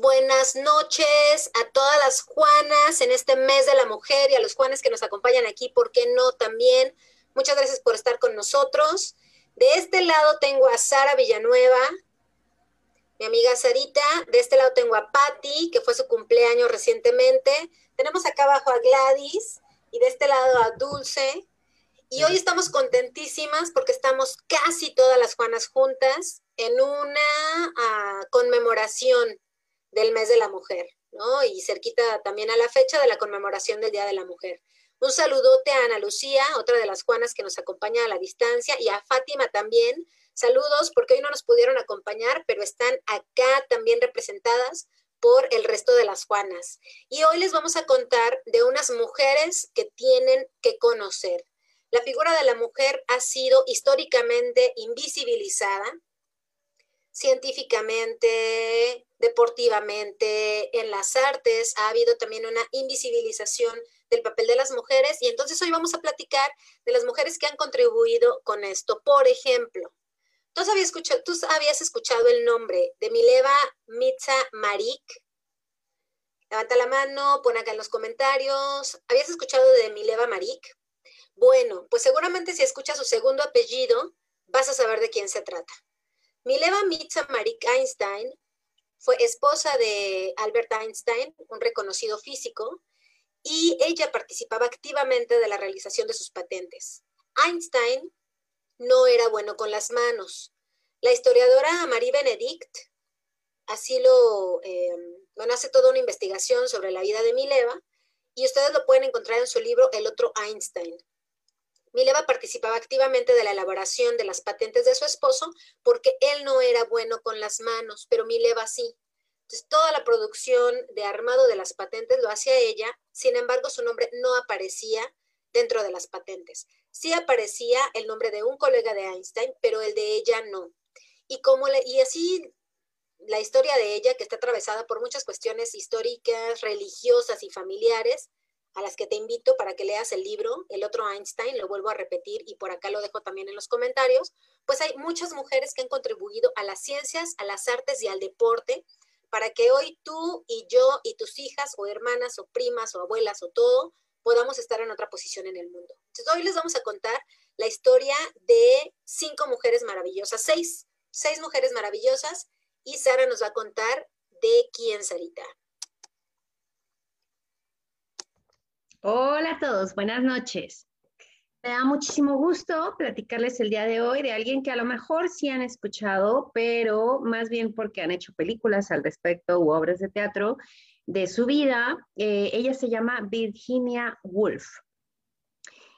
buenas noches a todas las Juanas en este mes de la mujer y a los Juanes que nos acompañan aquí, ¿por qué no también? Muchas gracias por estar con nosotros. De este lado tengo a Sara Villanueva, mi amiga Sarita. De este lado tengo a Patti, que fue su cumpleaños recientemente. Tenemos acá abajo a Gladys y de este lado a Dulce. Y hoy estamos contentísimas porque estamos casi todas las Juanas juntas en una ah, conmemoración del mes de la mujer, ¿no? Y cerquita también a la fecha de la conmemoración del Día de la Mujer. Un saludote a Ana Lucía, otra de las Juanas que nos acompaña a la distancia, y a Fátima también. Saludos porque hoy no nos pudieron acompañar, pero están acá también representadas por el resto de las Juanas. Y hoy les vamos a contar de unas mujeres que tienen que conocer. La figura de la mujer ha sido históricamente invisibilizada, científicamente, deportivamente, en las artes, ha habido también una invisibilización del papel de las mujeres y entonces hoy vamos a platicar de las mujeres que han contribuido con esto. Por ejemplo, ¿tú habías escuchado, tú habías escuchado el nombre de Mileva Mitza Marik? Levanta la mano, pon acá en los comentarios. ¿Habías escuchado de Mileva Marik? Bueno, pues seguramente si escuchas su segundo apellido, vas a saber de quién se trata. Mileva Mitza Marik Einstein fue esposa de Albert Einstein, un reconocido físico, y ella participaba activamente de la realización de sus patentes. Einstein no era bueno con las manos. La historiadora Marie Benedict así lo, em, hace toda una investigación sobre la vida de Mileva y ustedes lo pueden encontrar en su libro El otro Einstein. Mileva participaba activamente de la elaboración de las patentes de su esposo porque él no era bueno con las manos, pero Mileva sí. Entonces, toda la producción de armado de las patentes lo hacía ella, sin embargo, su nombre no aparecía dentro de las patentes. Sí aparecía el nombre de un colega de Einstein, pero el de ella no. Y, y así la historia de ella, que está atravesada por muchas cuestiones históricas, religiosas y familiares, a las que te invito para que leas el libro, el otro Einstein, lo vuelvo a repetir y por acá lo dejo también en los comentarios, pues hay muchas mujeres que han contribuido a las ciencias, a las artes y al deporte para que hoy tú y yo y tus hijas o hermanas o primas o abuelas o todo podamos estar en otra posición en el mundo. Entonces hoy les vamos a contar la historia de cinco mujeres maravillosas, seis, seis mujeres maravillosas y Sara nos va a contar de quién, Sarita. Hola a todos, buenas noches. Me da muchísimo gusto platicarles el día de hoy de alguien que a lo mejor sí han escuchado, pero más bien porque han hecho películas al respecto u obras de teatro de su vida. Eh, ella se llama Virginia Woolf.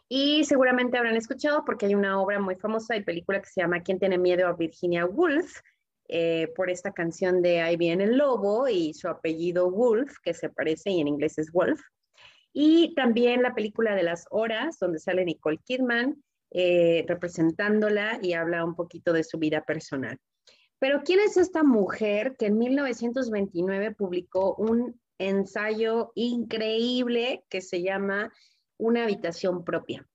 Y seguramente habrán escuchado porque hay una obra muy famosa y película que se llama ¿Quién tiene miedo a Virginia Woolf? Eh, por esta canción de Ahí viene el lobo y su apellido Woolf, que se parece y en inglés es Wolf. Y también la película de las horas, donde sale Nicole Kidman eh, representándola y habla un poquito de su vida personal. Pero ¿quién es esta mujer que en 1929 publicó un ensayo increíble que se llama Una habitación propia?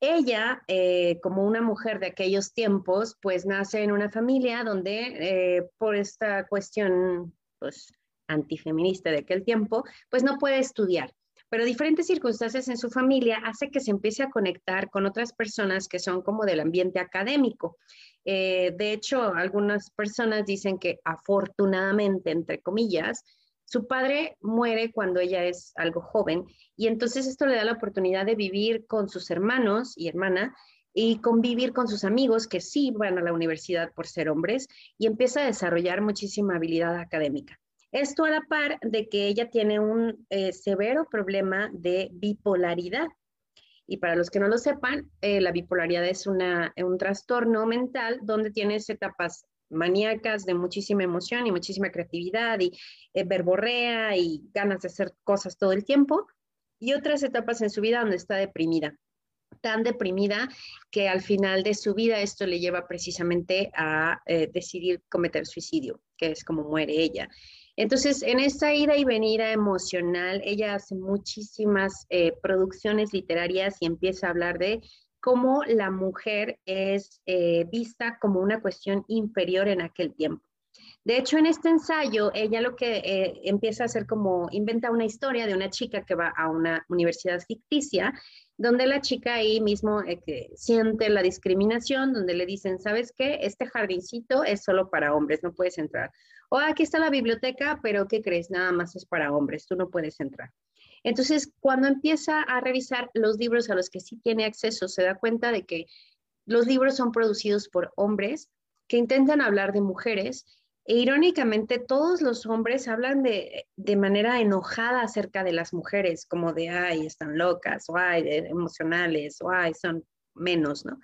Ella, eh, como una mujer de aquellos tiempos, pues nace en una familia donde eh, por esta cuestión, pues antifeminista de aquel tiempo, pues no puede estudiar. Pero diferentes circunstancias en su familia hace que se empiece a conectar con otras personas que son como del ambiente académico. Eh, de hecho, algunas personas dicen que afortunadamente, entre comillas, su padre muere cuando ella es algo joven y entonces esto le da la oportunidad de vivir con sus hermanos y hermana y convivir con sus amigos que sí van a la universidad por ser hombres y empieza a desarrollar muchísima habilidad académica. Esto a la par de que ella tiene un eh, severo problema de bipolaridad. Y para los que no lo sepan, eh, la bipolaridad es una, un trastorno mental donde tienes etapas maníacas de muchísima emoción y muchísima creatividad y eh, verborrea y ganas de hacer cosas todo el tiempo. Y otras etapas en su vida donde está deprimida tan deprimida que al final de su vida esto le lleva precisamente a decidir cometer suicidio, que es como muere ella. Entonces, en esta ida y venida emocional, ella hace muchísimas eh, producciones literarias y empieza a hablar de cómo la mujer es eh, vista como una cuestión inferior en aquel tiempo. De hecho, en este ensayo, ella lo que eh, empieza a hacer como inventa una historia de una chica que va a una universidad ficticia, donde la chica ahí mismo eh, siente la discriminación, donde le dicen, ¿sabes qué? Este jardincito es solo para hombres, no puedes entrar. O aquí está la biblioteca, pero ¿qué crees? Nada más es para hombres, tú no puedes entrar. Entonces, cuando empieza a revisar los libros a los que sí tiene acceso, se da cuenta de que los libros son producidos por hombres que intentan hablar de mujeres e irónicamente, todos los hombres hablan de, manera enojada acerca de las mujeres, como de, ay, están locas, o ay, emocionales, o ay, son menos, ¿no?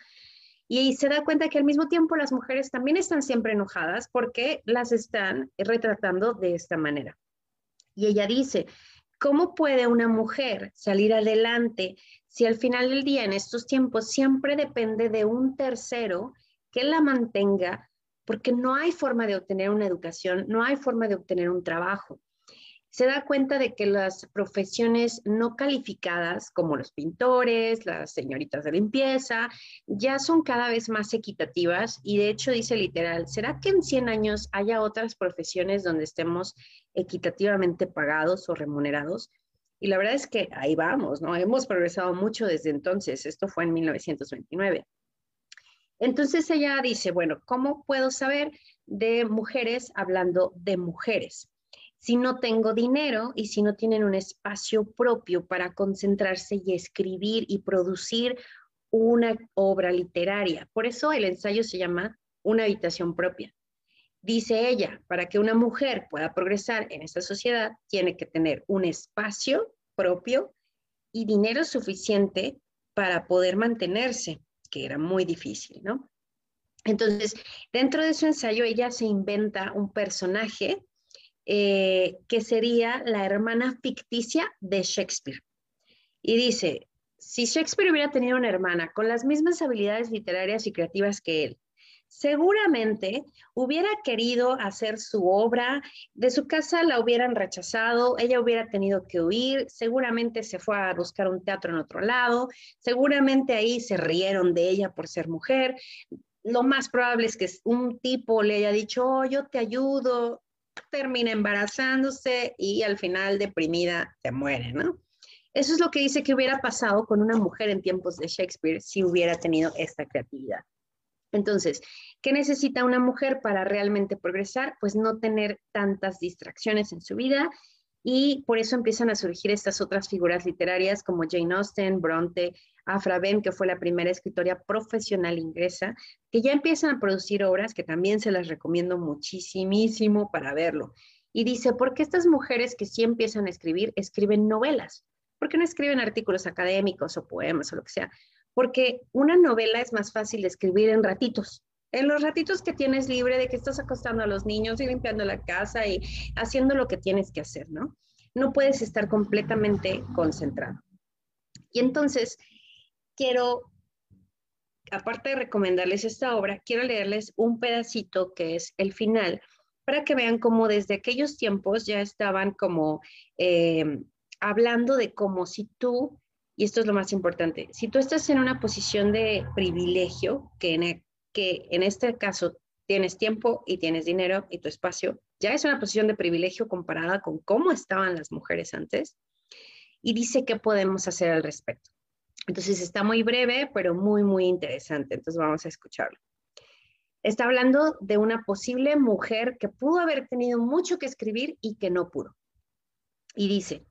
Y se da cuenta que al mismo tiempo las mujeres también están siempre enojadas porque las están retratando de esta manera. Y ella dice, ¿cómo puede una mujer salir adelante si al final del día, en estos tiempos, siempre depende de un tercero que la mantenga porque no hay forma de obtener una educación, no hay forma de obtener un trabajo. Se da cuenta de que las profesiones no calificadas, como los pintores, las señoritas de limpieza, ya son cada vez más equitativas y de hecho dice literal, ¿será que en 100 años haya otras profesiones donde estemos equitativamente pagados o remunerados? Y la verdad es que ahí vamos, ¿no? Hemos progresado mucho desde entonces. Esto fue en 1929. Entonces ella dice, bueno, ¿cómo puedo saber de mujeres hablando de mujeres? Si no tengo dinero y si no tienen un espacio propio para concentrarse y escribir y producir una obra literaria. Por eso el ensayo se llama Una habitación propia. Dice ella, para que una mujer pueda progresar en esta sociedad, tiene que tener un espacio propio y dinero suficiente para poder mantenerse era muy difícil, ¿no? Entonces, dentro de su ensayo, ella se inventa un personaje eh, que sería la hermana ficticia de Shakespeare. Y dice, si Shakespeare hubiera tenido una hermana con las mismas habilidades literarias y creativas que él, seguramente hubiera querido hacer su obra, de su casa la hubieran rechazado, ella hubiera tenido que huir, seguramente se fue a buscar un teatro en otro lado, seguramente ahí se rieron de ella por ser mujer. Lo más probable es que un tipo le haya dicho, oh, yo te ayudo, termina embarazándose y al final deprimida se muere, ¿no? Eso es lo que dice que hubiera pasado con una mujer en tiempos de Shakespeare si hubiera tenido esta creatividad. Entonces, ¿qué necesita una mujer para realmente progresar? Pues no tener tantas distracciones en su vida y por eso empiezan a surgir estas otras figuras literarias como Jane Austen, Bronte, Afra Ben, que fue la primera escritora profesional inglesa, que ya empiezan a producir obras que también se las recomiendo muchísimo para verlo. Y dice, ¿por qué estas mujeres que sí empiezan a escribir, escriben novelas? ¿Por qué no escriben artículos académicos o poemas o lo que sea? Porque una novela es más fácil de escribir en ratitos. En los ratitos que tienes libre de que estás acostando a los niños y limpiando la casa y haciendo lo que tienes que hacer, ¿no? No puedes estar completamente concentrado. Y entonces, quiero, aparte de recomendarles esta obra, quiero leerles un pedacito que es el final, para que vean cómo desde aquellos tiempos ya estaban como eh, hablando de como si tú y esto es lo más importante, si tú estás en una posición de privilegio, que en, e, que en este caso tienes tiempo y tienes dinero y tu espacio, ya es una posición de privilegio comparada con cómo estaban las mujeres antes, y dice qué podemos hacer al respecto. Entonces está muy breve, pero muy, muy interesante. Entonces vamos a escucharlo. Está hablando de una posible mujer que pudo haber tenido mucho que escribir y que no pudo. Y dice,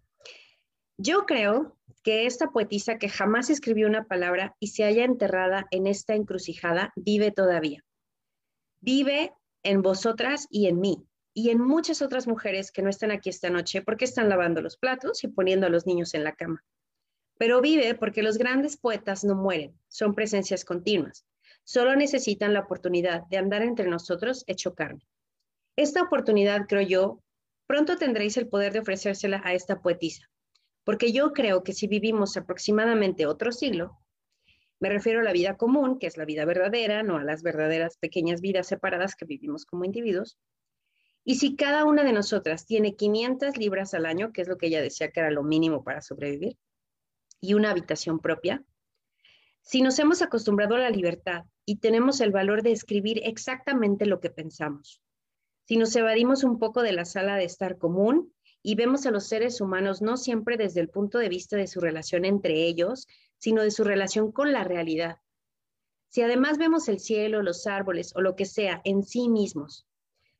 yo creo que esta poetisa que jamás escribió una palabra y se haya enterrada en esta encrucijada vive todavía. Vive en vosotras y en mí y en muchas otras mujeres que no están aquí esta noche porque están lavando los platos y poniendo a los niños en la cama. Pero vive porque los grandes poetas no mueren, son presencias continuas. Solo necesitan la oportunidad de andar entre nosotros hecho carne. Esta oportunidad, creo yo, pronto tendréis el poder de ofrecérsela a esta poetisa porque yo creo que si vivimos aproximadamente otro siglo, me refiero a la vida común, que es la vida verdadera, no a las verdaderas pequeñas vidas separadas que vivimos como individuos. Y si cada una de nosotras tiene 500 libras al año, que es lo que ella decía que era lo mínimo para sobrevivir, y una habitación propia, si nos hemos acostumbrado a la libertad y tenemos el valor de escribir exactamente lo que pensamos, si nos evadimos un poco de la sala de estar común y vemos a los seres humanos no siempre desde el punto de vista de su relación entre ellos, sino de su relación con la realidad. Si además vemos el cielo, los árboles o lo que sea en sí mismos,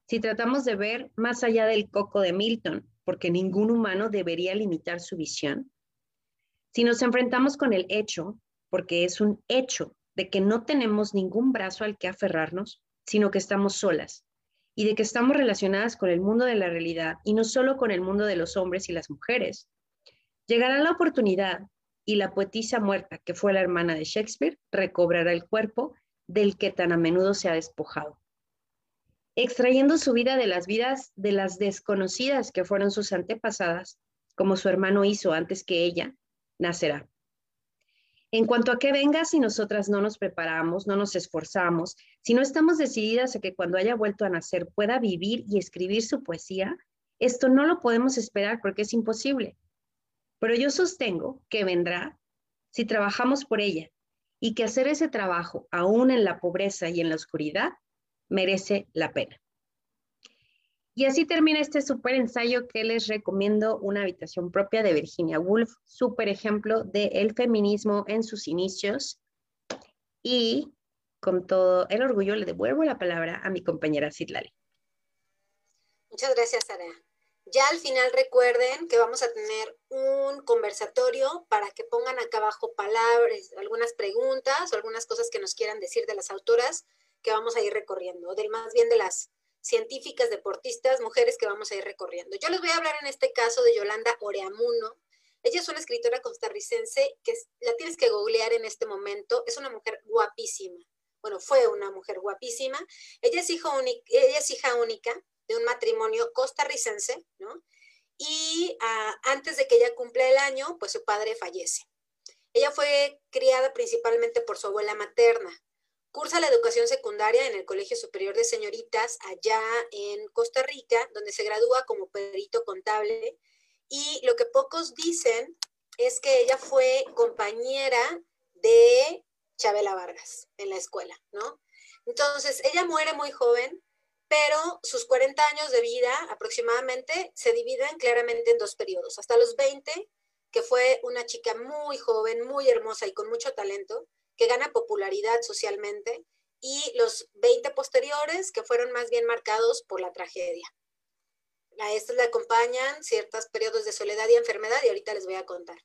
si tratamos de ver más allá del coco de Milton, porque ningún humano debería limitar su visión, si nos enfrentamos con el hecho, porque es un hecho de que no tenemos ningún brazo al que aferrarnos, sino que estamos solas y de que estamos relacionadas con el mundo de la realidad y no solo con el mundo de los hombres y las mujeres, llegará la oportunidad y la poetisa muerta, que fue la hermana de Shakespeare, recobrará el cuerpo del que tan a menudo se ha despojado extrayendo su vida de las vidas de las desconocidas que fueron sus antepasadas, como su hermano hizo antes que ella, nacerá. En cuanto a que venga, si nosotras no nos preparamos, no nos esforzamos, si no estamos decididas a que cuando haya vuelto a nacer pueda vivir y escribir su poesía, esto no lo podemos esperar porque es imposible. Pero yo sostengo que vendrá si trabajamos por ella y que hacer ese trabajo, aún en la pobreza y en la oscuridad, merece la pena. Y así termina este súper ensayo que les recomiendo, Una habitación propia de Virginia Woolf, súper ejemplo del feminismo en sus inicios. Y con todo el orgullo le devuelvo la palabra a mi compañera Citlali. Muchas gracias, Sara. Ya al final recuerden que vamos a tener un conversatorio para que pongan acá abajo palabras, algunas preguntas o algunas cosas que nos quieran decir de las autoras que vamos a ir recorriendo, del más bien de las científicas, deportistas, mujeres que vamos a ir recorriendo. Yo les voy a hablar en este caso de Yolanda Oreamuno. Ella es una escritora costarricense que la tienes que googlear en este momento. Es una mujer guapísima. Bueno, fue una mujer guapísima. Ella es, hija ella es hija única de un matrimonio costarricense, ¿no? Y ah, antes de que ella cumpla el año, pues su padre fallece. Ella fue criada principalmente por su abuela materna. Cursa la educación secundaria en el Colegio Superior de Señoritas allá en Costa Rica, donde se gradúa como perito contable. Y lo que pocos dicen es que ella fue compañera de Chabela Vargas en la escuela, ¿no? Entonces, ella muere muy joven, pero sus 40 años de vida aproximadamente se dividen claramente en dos periodos. Hasta los 20, que fue una chica muy joven, muy hermosa y con mucho talento, que gana popularidad socialmente, y los 20 posteriores que fueron más bien marcados por la tragedia. A estas le acompañan ciertos periodos de soledad y enfermedad y ahorita les voy a contar.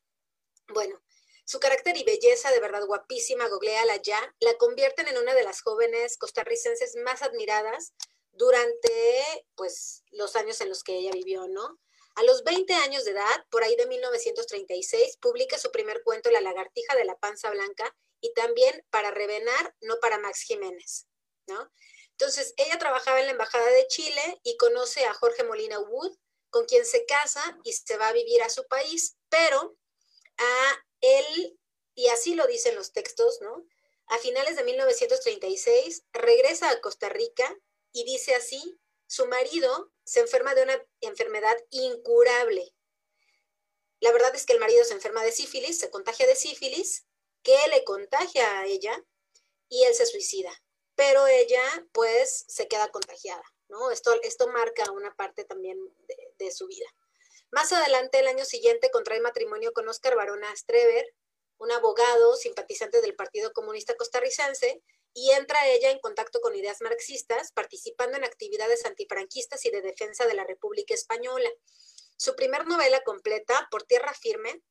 Bueno, su carácter y belleza, de verdad guapísima, googleala ya, la convierten en una de las jóvenes costarricenses más admiradas durante pues los años en los que ella vivió, ¿no? A los 20 años de edad, por ahí de 1936, publica su primer cuento La lagartija de la panza blanca y también para Revenar, no para Max Jiménez, ¿no? Entonces, ella trabajaba en la Embajada de Chile y conoce a Jorge Molina Wood, con quien se casa y se va a vivir a su país, pero a él, y así lo dicen los textos, ¿no? A finales de 1936 regresa a Costa Rica y dice así, su marido se enferma de una enfermedad incurable. La verdad es que el marido se enferma de sífilis, se contagia de sífilis que le contagia a ella y él se suicida. Pero ella, pues, se queda contagiada, ¿no? Esto, esto marca una parte también de, su vida. Más adelante, el año siguiente, contrae matrimonio con Oscar Barona Strever, un abogado simpatizante del Partido Comunista Costarricense, y entra ella en contacto con ideas marxistas, participando en actividades antifranquistas y de defensa de la República Española. Su primer novela completa, Por Tierra Firme,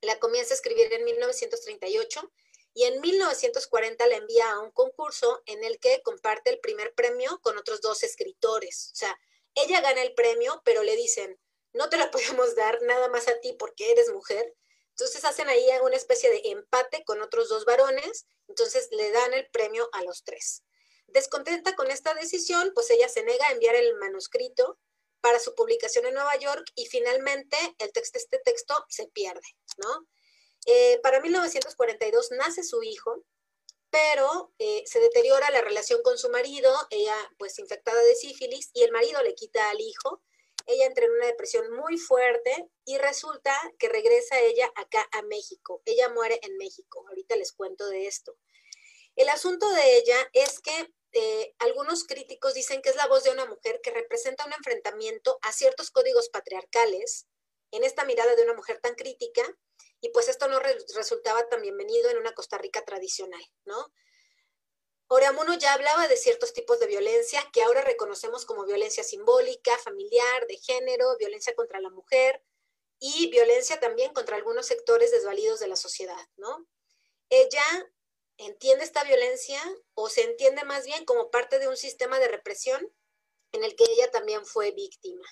la comienza a escribir en 1938 y en 1940 la envía a un concurso en el que comparte el primer premio con otros dos escritores. O sea, ella gana el premio, pero le dicen, no te la podemos dar nada más a ti porque eres mujer. Entonces hacen ahí una especie de empate con otros dos varones, entonces le dan el premio a los tres. Descontenta con esta decisión, pues ella se nega a enviar el manuscrito para su publicación en Nueva York y finalmente el texto, este texto se pierde, ¿no? Eh, para 1942 nace su hijo, pero eh, se deteriora la relación con su marido, ella pues infectada de sífilis y el marido le quita al hijo, ella entra en una depresión muy fuerte y resulta que regresa ella acá a México, ella muere en México, ahorita les cuento de esto. El asunto de ella es que eh, algunos críticos dicen que es la voz de una mujer que representa un enfrentamiento a ciertos códigos patriarcales en esta mirada de una mujer tan crítica, y pues esto no resultaba tan bienvenido en una Costa Rica tradicional, ¿no? Oreamuno ya hablaba de ciertos tipos de violencia que ahora reconocemos como violencia simbólica, familiar, de género, violencia contra la mujer y violencia también contra algunos sectores desvalidos de la sociedad, ¿no? Ella entiende esta violencia o se entiende más bien como parte de un sistema de represión en el que ella también fue víctima.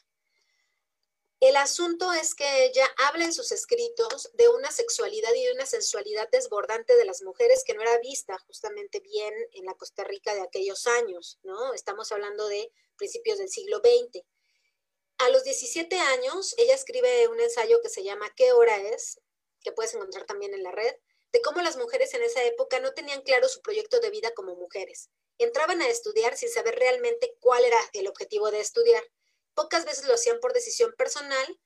El asunto es que ella habla en sus escritos de una sexualidad y de una sensualidad desbordante de las mujeres que no era vista justamente bien en la Costa Rica de aquellos años, ¿no? Estamos hablando de principios del siglo XX. A los 17 años, ella escribe un ensayo que se llama ¿Qué hora es? que puedes encontrar también en la red, de cómo las mujeres en esa época no tenían claro su proyecto de vida como mujeres. Entraban a estudiar sin saber realmente cuál era el objetivo de estudiar. Pocas veces lo hacían por decisión personal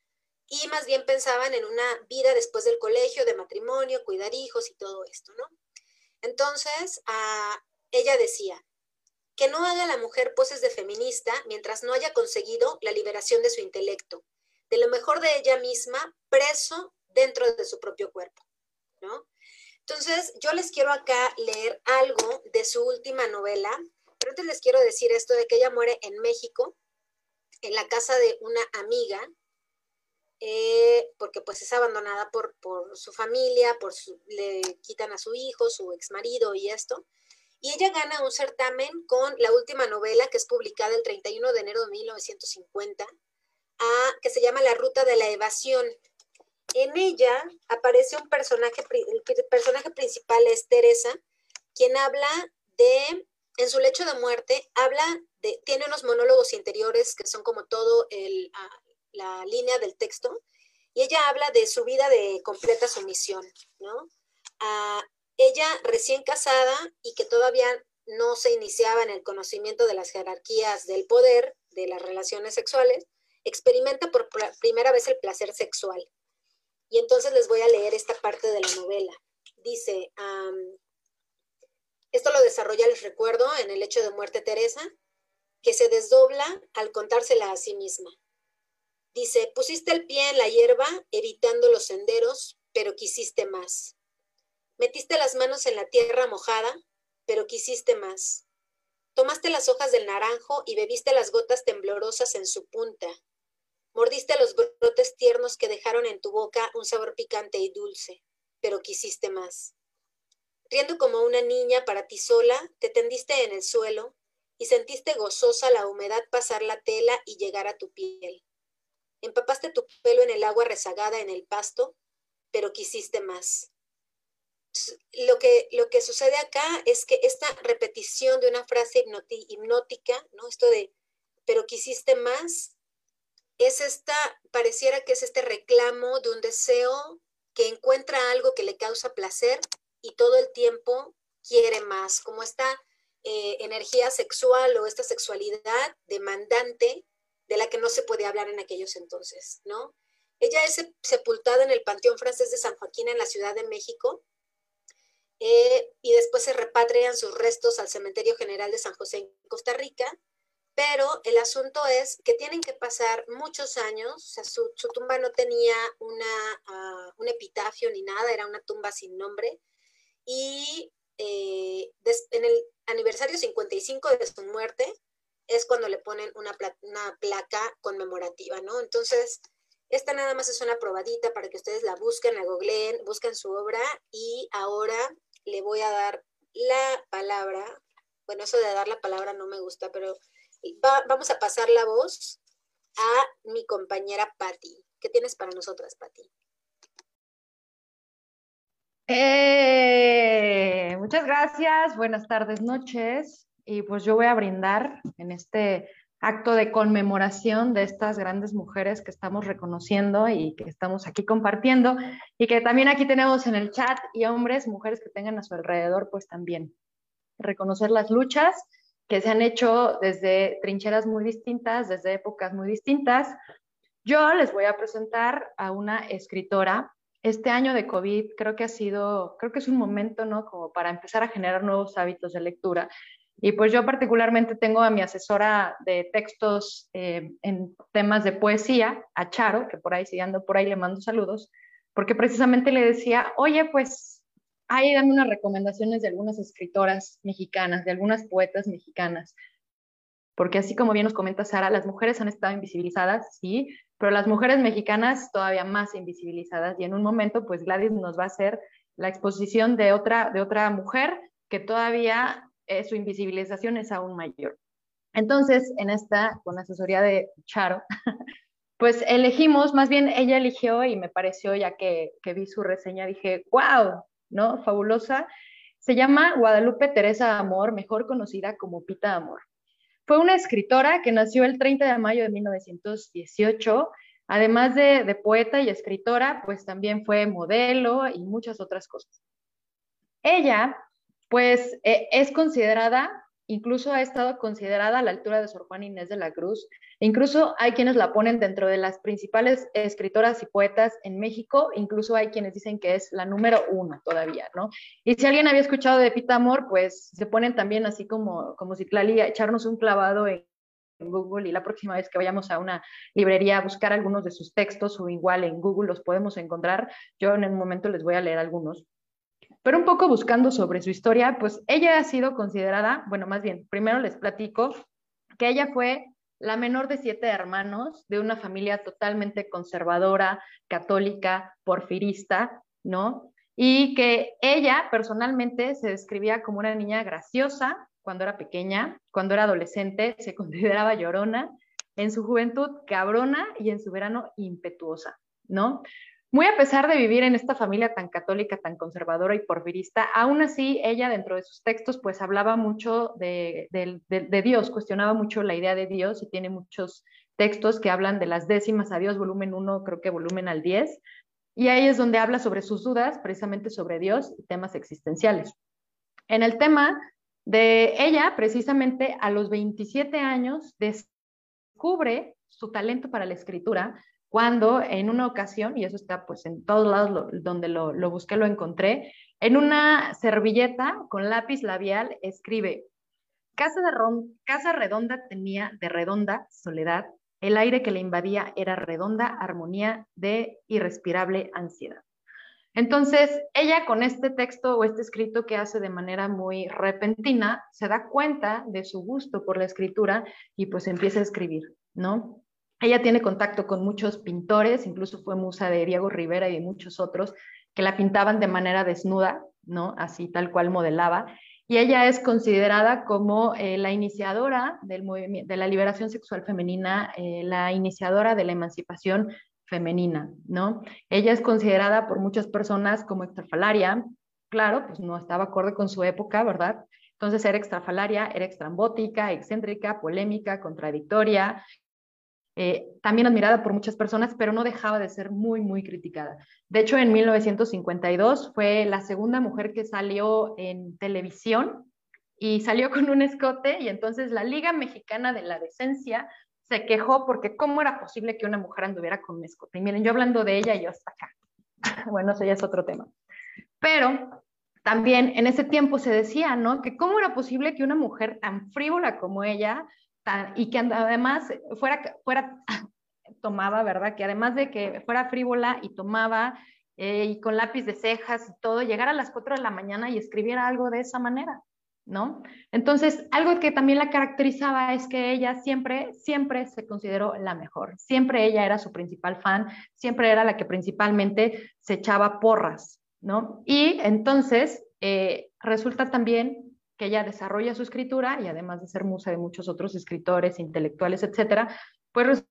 y más bien pensaban en una vida después del colegio, de matrimonio, cuidar hijos y todo esto, ¿no? Entonces, ella decía, que no haga la mujer poses de feminista mientras no haya conseguido la liberación de su intelecto, de lo mejor de ella misma, preso dentro de su propio cuerpo, ¿no? Entonces, yo les quiero acá leer algo de su última novela, pero antes les quiero decir esto de que ella muere en México, en la casa de una amiga, eh, porque pues es abandonada por, su familia, por le quitan a su hijo, su ex marido y esto. Y ella gana un certamen con la última novela que es publicada el 31 de enero de 1950, que se llama La Ruta de la Evasión. En ella aparece un personaje, el personaje principal es Teresa, quien habla de, en su lecho de muerte, habla de, tiene unos monólogos interiores que son como todo el, ah, la línea del texto, y ella habla de su vida de completa sumisión, ¿no? Ah, ella recién casada y que todavía no se iniciaba en el conocimiento de las jerarquías del poder, de las relaciones sexuales, experimenta por primera vez el placer sexual. Y entonces les voy a leer esta parte de la novela. Dice, esto lo desarrolla, les recuerdo, en el hecho de muerte Teresa, que se desdobla al contársela a sí misma. Dice, pusiste el pie en la hierba, evitando los senderos, pero quisiste más. Metiste las manos en la tierra mojada, pero quisiste más. Tomaste las hojas del naranjo y bebiste las gotas temblorosas en su punta, Mordiste los brotes tiernos que dejaron en tu boca un sabor picante y dulce, pero quisiste más. Riendo como una niña para ti sola, te tendiste en el suelo y sentiste gozosa la humedad pasar la tela y llegar a tu piel. Empapaste tu pelo en el agua rezagada en el pasto, pero quisiste más. Lo que, lo que sucede acá es que esta repetición de una frase hipnótica, ¿no? Esto de, pero quisiste más, es esta, pareciera que es este reclamo de un deseo que encuentra algo que le causa placer y todo el tiempo quiere más, como esta eh, energía sexual o esta sexualidad demandante de la que no se puede hablar en aquellos entonces, ¿no? Ella es sepultada en el Panteón Francés de San Joaquín en la Ciudad de México eh, y después se repatrian sus restos al Cementerio General de San José en Costa Rica pero el asunto es que tienen que pasar muchos años, o sea, su, tumba no tenía una, ah, un epitafio ni nada, era una tumba sin nombre, y eh, en el aniversario 55 de su muerte es cuando le ponen una, una placa conmemorativa, ¿no? Entonces, esta nada más es una probadita para que ustedes la busquen, la googleen, busquen su obra y ahora le voy a dar la palabra, bueno, eso de dar la palabra no me gusta, pero vamos a pasar la voz a mi compañera Patti. ¿Qué tienes para nosotras, Patti? Eh, muchas gracias, buenas tardes, noches. Y pues yo voy a brindar en este acto de conmemoración de estas grandes mujeres que estamos reconociendo y que estamos aquí compartiendo y que también aquí tenemos en el chat y hombres, mujeres que tengan a su alrededor, pues también reconocer las luchas que se han hecho desde trincheras muy distintas, desde épocas muy distintas. Yo les voy a presentar a una escritora. Este año de COVID creo que ha sido, creo que es un momento, ¿no? Como para empezar a generar nuevos hábitos de lectura. Y pues yo particularmente tengo a mi asesora de textos eh, en temas de poesía, a Charo, que por ahí si ando por ahí le mando saludos, porque precisamente le decía, oye, pues ahí dame unas recomendaciones de algunas escritoras mexicanas, de algunas poetas mexicanas. Porque así como bien nos comenta Sara, las mujeres han estado invisibilizadas, sí, pero las mujeres mexicanas todavía más invisibilizadas. Y en un momento, pues Gladys nos va a hacer la exposición de otra, de otra mujer que todavía eh, su invisibilización es aún mayor. Entonces, en esta, con asesoría de Charo, pues elegimos, más bien ella eligió y me pareció, ya que, que vi su reseña, dije, wow, ¿no? Fabulosa. Se llama Guadalupe Teresa Amor, mejor conocida como Pita Amor. Fue una escritora que nació el 30 de mayo de 1918. Además de, poeta y escritora, pues también fue modelo y muchas otras cosas. Ella pues eh, es considerada, incluso ha estado considerada a la altura de Sor Juan Inés de la Cruz. E incluso hay quienes la ponen dentro de las principales escritoras y poetas en México, incluso hay quienes dicen que es la número uno todavía, ¿no? Y si alguien había escuchado de Pita Amor, pues se ponen también así como, como si Tlali echarnos un clavado en Google y la próxima vez que vayamos a una librería a buscar algunos de sus textos o igual en Google los podemos encontrar. Yo en un momento les voy a leer algunos. Pero un poco buscando sobre su historia, pues ella ha sido considerada, bueno, más bien, primero les platico que ella fue la menor de siete hermanos de una familia totalmente conservadora, católica, porfirista, ¿no? Y que ella personalmente se describía como una niña graciosa cuando era pequeña, cuando era adolescente se consideraba llorona, en su juventud cabrona y en su verano impetuosa, ¿no? Muy a pesar de vivir en esta familia tan católica, tan conservadora y porfirista, aún así ella dentro de sus textos pues hablaba mucho de, Dios, cuestionaba mucho la idea de Dios y tiene muchos textos que hablan de las décimas a Dios, volumen 1, creo que volumen al 10, y ahí es donde habla sobre sus dudas, precisamente sobre Dios y temas existenciales. En el tema de ella, precisamente a los 27 años, descubre su talento para la escritura cuando en una ocasión, y eso está pues en todos lados donde lo, busqué, lo encontré, en una servilleta con lápiz labial escribe, casa, de casa redonda tenía de redonda soledad, el aire que le invadía era redonda armonía de irrespirable ansiedad. Entonces, ella con este texto o este escrito que hace de manera muy repentina, se da cuenta de su gusto por la escritura y pues empieza a escribir, ¿no? Ella tiene contacto con muchos pintores, incluso fue musa de Diego Rivera y de muchos otros que la pintaban de manera desnuda, ¿no? Así tal cual modelaba. Y ella es considerada como eh, la iniciadora del de la liberación sexual femenina, eh, la iniciadora de la emancipación femenina, ¿no? Ella es considerada por muchas personas como extrafalaria, claro, pues no estaba acorde con su época, ¿verdad? Entonces era extrafalaria, era extrambótica, excéntrica, polémica, contradictoria, eh, también admirada por muchas personas, pero no dejaba de ser muy, muy criticada. De hecho, en 1952 fue la segunda mujer que salió en televisión y salió con un escote y entonces la Liga Mexicana de la Decencia se quejó porque cómo era posible que una mujer anduviera con un escote. Y miren, yo hablando de ella, yo hasta acá. bueno, eso ya es otro tema. Pero también en ese tiempo se decía, ¿no? Que cómo era posible que una mujer tan frívola como ella y que además fuera, fuera, tomaba, ¿verdad? Que además de que fuera frívola y tomaba eh, y con lápiz de cejas y todo, llegara a las 4 de la mañana y escribiera algo de esa manera, ¿no? Entonces, algo que también la caracterizaba es que ella siempre, siempre se consideró la mejor, siempre ella era su principal fan, siempre era la que principalmente se echaba porras, ¿no? Y entonces, eh, resulta también que ella desarrolla su escritura y además de ser musa de muchos otros escritores, intelectuales, etcétera, pues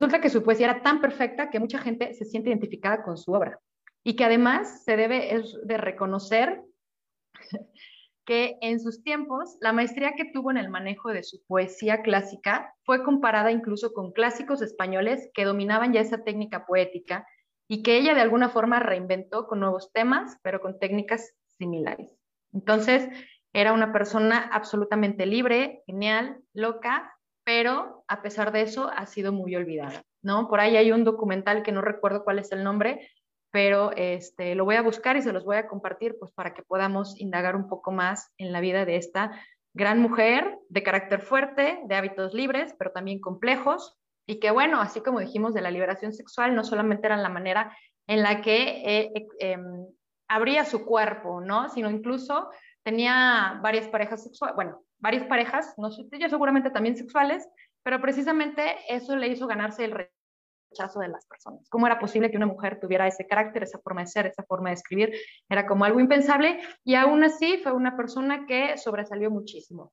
resulta que su poesía era tan perfecta que mucha gente se siente identificada con su obra y que además se debe de reconocer que en sus tiempos la maestría que tuvo en el manejo de su poesía clásica fue comparada incluso con clásicos españoles que dominaban ya esa técnica poética y que ella de alguna forma reinventó con nuevos temas, pero con técnicas similares. Entonces, era una persona absolutamente libre, genial, loca, pero a pesar de eso ha sido muy olvidada, ¿no? Por ahí hay un documental que no recuerdo cuál es el nombre, pero este, lo voy a buscar y se los voy a compartir pues para que podamos indagar un poco más en la vida de esta Gran mujer, de carácter fuerte, de hábitos libres, pero también complejos, y que bueno, así como dijimos de la liberación sexual, no solamente era la manera en la que eh, eh, em, abría su cuerpo, ¿no? Sino incluso tenía varias parejas sexuales, bueno, varias parejas, no sé, yo seguramente también sexuales, pero precisamente eso le hizo ganarse el rechazo de las personas. ¿Cómo era posible que una mujer tuviera ese carácter, esa forma de ser, esa forma de escribir? Era como algo impensable y aún así fue una persona que sobresalió muchísimo.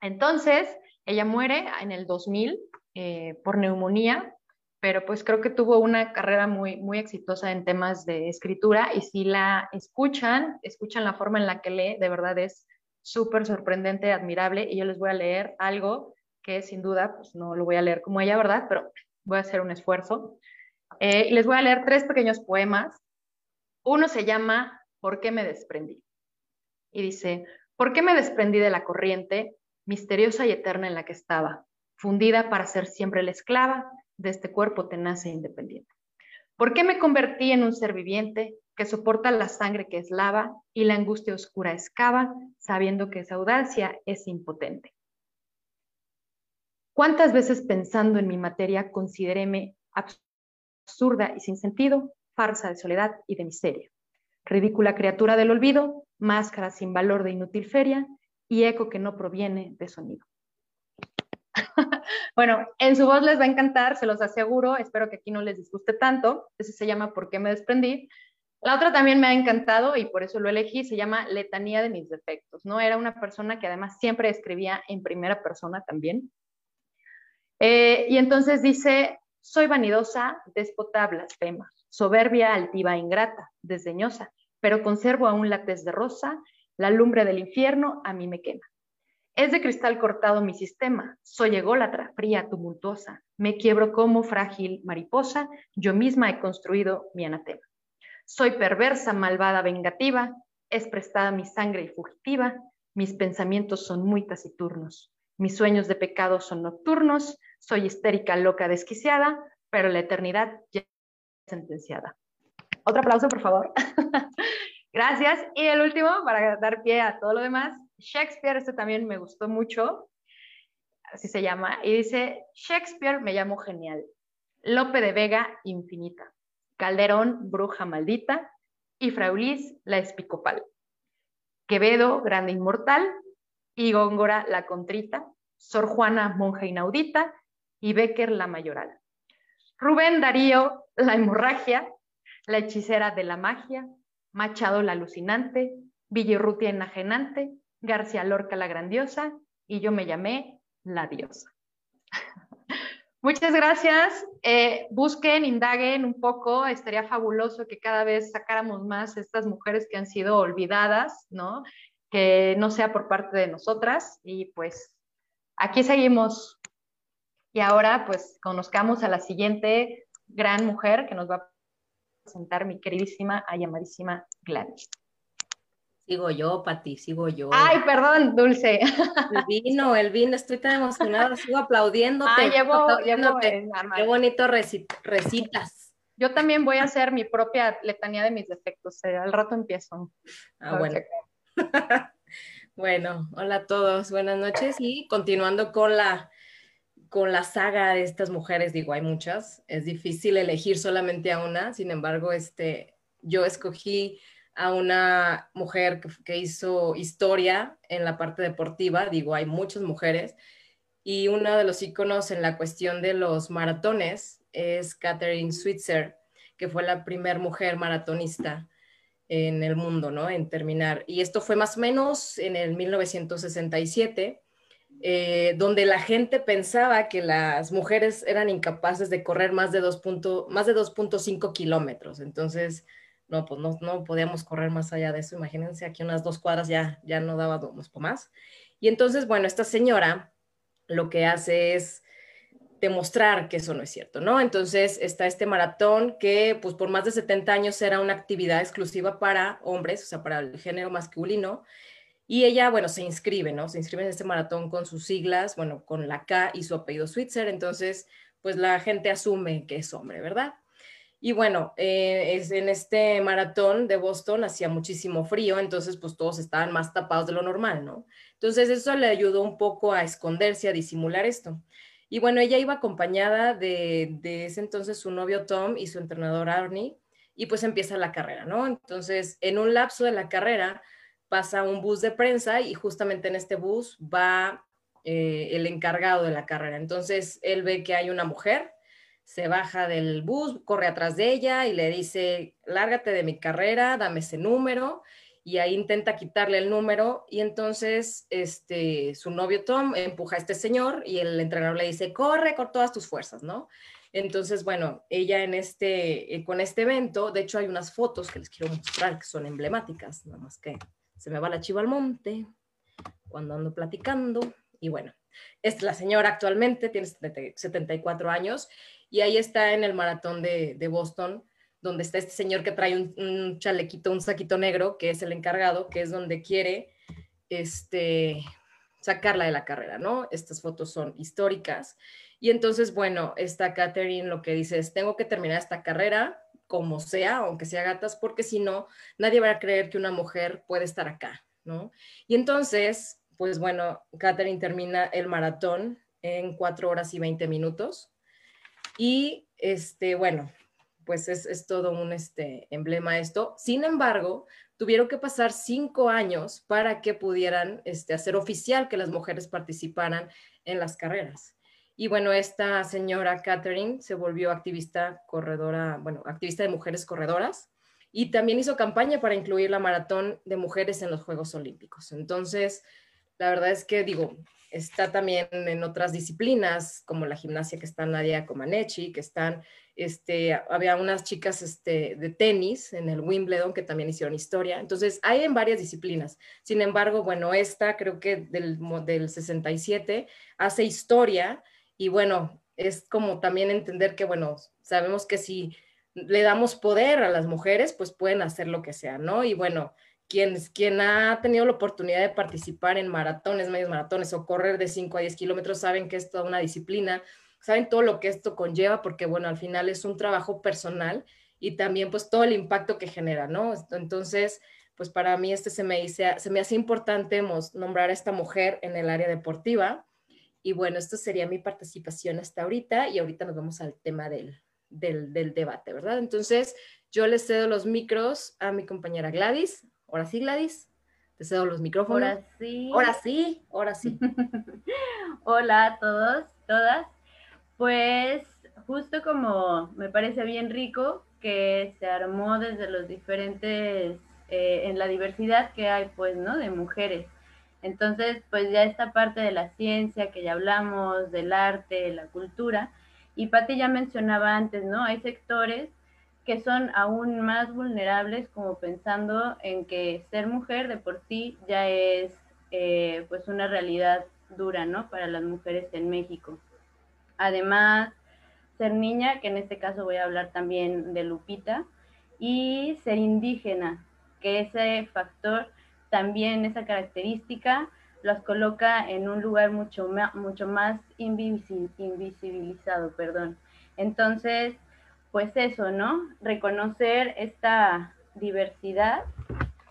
Entonces, ella muere en el 2000 eh, por neumonía, pero pues creo que tuvo una carrera muy, muy exitosa en temas de escritura y si la escuchan, escuchan la forma en la que lee, de verdad es súper sorprendente, admirable y yo les voy a leer algo que sin duda, pues no lo voy a leer como ella, ¿verdad? Pero voy a hacer un esfuerzo. Eh, les voy a leer tres pequeños poemas. Uno se llama ¿Por qué me desprendí? Y dice, ¿por qué me desprendí de la corriente misteriosa y eterna en la que estaba, fundida para ser siempre la esclava de este cuerpo tenaz e independiente? ¿Por qué me convertí en un ser viviente que soporta la sangre que es lava y la angustia oscura excava, sabiendo que esa audacia es impotente? ¿Cuántas veces pensando en mi materia consideréme absurda y sin sentido, farsa de soledad y de miseria? Ridícula criatura del olvido, máscara sin valor de inútil feria y eco que no proviene de sonido. bueno, en su voz les va a encantar, se los aseguro, espero que aquí no les disguste tanto. Ese se llama ¿Por qué me desprendí? La otra también me ha encantado y por eso lo elegí, se llama Letanía de mis defectos, ¿no? Era una persona que además siempre escribía en primera persona también. Eh, y entonces dice, soy vanidosa, déspota, blasfema, soberbia, altiva, ingrata, desdeñosa, pero conservo aún la tez de rosa, la lumbre del infierno a mí me quema. Es de cristal cortado mi sistema, soy ególatra, fría, tumultuosa, me quiebro como frágil mariposa, yo misma he construido mi anatema. Soy perversa, malvada, vengativa, es prestada mi sangre y fugitiva, mis pensamientos son muy taciturnos, mis sueños de pecado son nocturnos, soy histérica, loca, desquiciada, pero la eternidad ya es sentenciada. Otro aplauso, por favor. Gracias. Y el último, para dar pie a todo lo demás, Shakespeare, este también me gustó mucho, así se llama, y dice, Shakespeare me llamo genial, Lope de Vega, infinita, Calderón, bruja maldita, y Fraulis, la espicopal. Quevedo, grande inmortal, y Góngora, la contrita, Sor Juana, monja inaudita, y Becker la mayoral. Rubén Darío, la hemorragia, la hechicera de la magia, Machado la alucinante, Villarrutia enajenante, García Lorca la grandiosa y yo me llamé la diosa. Muchas gracias. Eh, busquen, indaguen un poco. Estaría fabuloso que cada vez sacáramos más estas mujeres que han sido olvidadas, ¿no? Que no sea por parte de nosotras. Y pues aquí seguimos y ahora pues conozcamos a la siguiente gran mujer que nos va a presentar mi queridísima, llamadísima Gladys. Sigo yo, Pati, sigo yo. Ay, perdón, Dulce. El vino, el vino, estoy tan emocionada, sigo aplaudiéndote. Ay, llevo, Qué bonito recitas. Yo también voy a hacer mi propia letanía de mis defectos, eh, al rato empiezo. Ah, bueno. bueno, hola a todos, buenas noches y continuando con la con la saga de estas mujeres, digo, hay muchas, es difícil elegir solamente a una, sin embargo, este, yo escogí a una mujer que, hizo historia en la parte deportiva, digo, hay muchas mujeres, y uno de los íconos en la cuestión de los maratones es Catherine Switzer, que fue la primera mujer maratonista en el mundo, ¿no? En terminar. Y esto fue más o menos en el 1967 eh, donde la gente pensaba que las mujeres eran incapaces de correr más de 2.5 kilómetros. Entonces, no, pues no, no, podíamos correr más allá de eso. Imagínense, aquí unas dos cuadras ya, ya no dábamos por más. Y entonces, bueno, esta señora lo que hace es demostrar que eso no es cierto, ¿no? Entonces está este maratón que pues por más de 70 años era una actividad exclusiva para hombres, o sea, para el género masculino, y ella, bueno, se inscribe, ¿no? Se inscribe en este maratón con sus siglas, bueno, con la K y su apellido Switzer, entonces, pues la gente asume que es hombre, ¿verdad? Y bueno, eh, es en este maratón de Boston hacía muchísimo frío, entonces pues todos estaban más tapados de lo normal, ¿no? Entonces eso le ayudó un poco a esconderse, a disimular esto. Y bueno, ella iba acompañada de, de ese entonces su novio Tom y su entrenador Arnie, y pues empieza la carrera, ¿no? Entonces, en un lapso de la carrera pasa un bus de prensa y justamente en este bus va eh, el encargado de la carrera. Entonces, él ve que hay una mujer, se baja del bus, corre atrás de ella y le dice, lárgate de mi carrera, dame ese número. Y ahí intenta quitarle el número y entonces este, su novio Tom empuja a este señor y el entrenador le dice, corre con todas tus fuerzas, ¿no? Entonces, bueno, ella en este, eh, con este evento, de hecho hay unas fotos que les quiero mostrar que son emblemáticas, nada más que se me va la chiva al monte cuando ando platicando. Y bueno, es la señora actualmente, tiene 74 años y ahí está en el maratón de, Boston, donde está este señor que trae un, chalequito, un saquito negro, que es el encargado, que es donde quiere este, sacarla de la carrera, ¿no? Estas fotos son históricas y entonces, bueno, está Catherine lo que dice es, tengo que terminar esta carrera como sea, aunque sea gatas, porque si no, nadie va a creer que una mujer puede estar acá, ¿no? Y entonces, pues bueno, Catherine termina el maratón en cuatro horas y 20 minutos. Y, este, bueno, pues es, todo un este, emblema esto. Sin embargo, tuvieron que pasar cinco años para que pudieran este, hacer oficial que las mujeres participaran en las carreras. Y bueno, esta señora Catherine se volvió activista corredora, bueno, activista de mujeres corredoras y también hizo campaña para incluir la maratón de mujeres en los Juegos Olímpicos. Entonces, la verdad es que digo, está también en otras disciplinas como la gimnasia que está Nadia Comaneci, que están, este, había unas chicas este, de tenis en el Wimbledon que también hicieron historia. Entonces, hay en varias disciplinas. Sin embargo, bueno, esta creo que del, del 67 hace historia y bueno, es como también entender que, bueno, sabemos que si le damos poder a las mujeres, pues pueden hacer lo que sea, ¿no? Y bueno, quien, quien ha tenido la oportunidad de participar en maratones, medios maratones o correr de 5 a 10 kilómetros, saben que es toda una disciplina, saben todo lo que esto conlleva, porque bueno, al final es un trabajo personal y también pues todo el impacto que genera, ¿no? Entonces, pues para mí este se me, dice, se me hace importante nombrar a esta mujer en el área deportiva y bueno, esto sería mi participación hasta ahorita y ahorita nos vamos al tema del, del, del debate, ¿verdad? Entonces, yo le cedo los micros a mi compañera Gladys. Ahora sí, Gladys, te cedo los micrófonos. Ahora sí. Ahora sí, ahora sí. Hola a todos, todas. Pues justo como me parece bien rico que se armó desde los diferentes, eh, en la diversidad que hay, pues, ¿no? De mujeres entonces, pues ya esta parte de la ciencia que ya hablamos, del arte, la cultura, y Patti ya mencionaba antes, ¿no? Hay sectores que son aún más vulnerables, como pensando en que ser mujer de por sí ya es eh, pues una realidad dura, ¿no? Para las mujeres en México. Además, ser niña, que en este caso voy a hablar también de Lupita, y ser indígena, que ese factor también esa característica las coloca en un lugar mucho, mucho más invisibilizado, perdón. Entonces, pues eso, ¿no? Reconocer esta diversidad,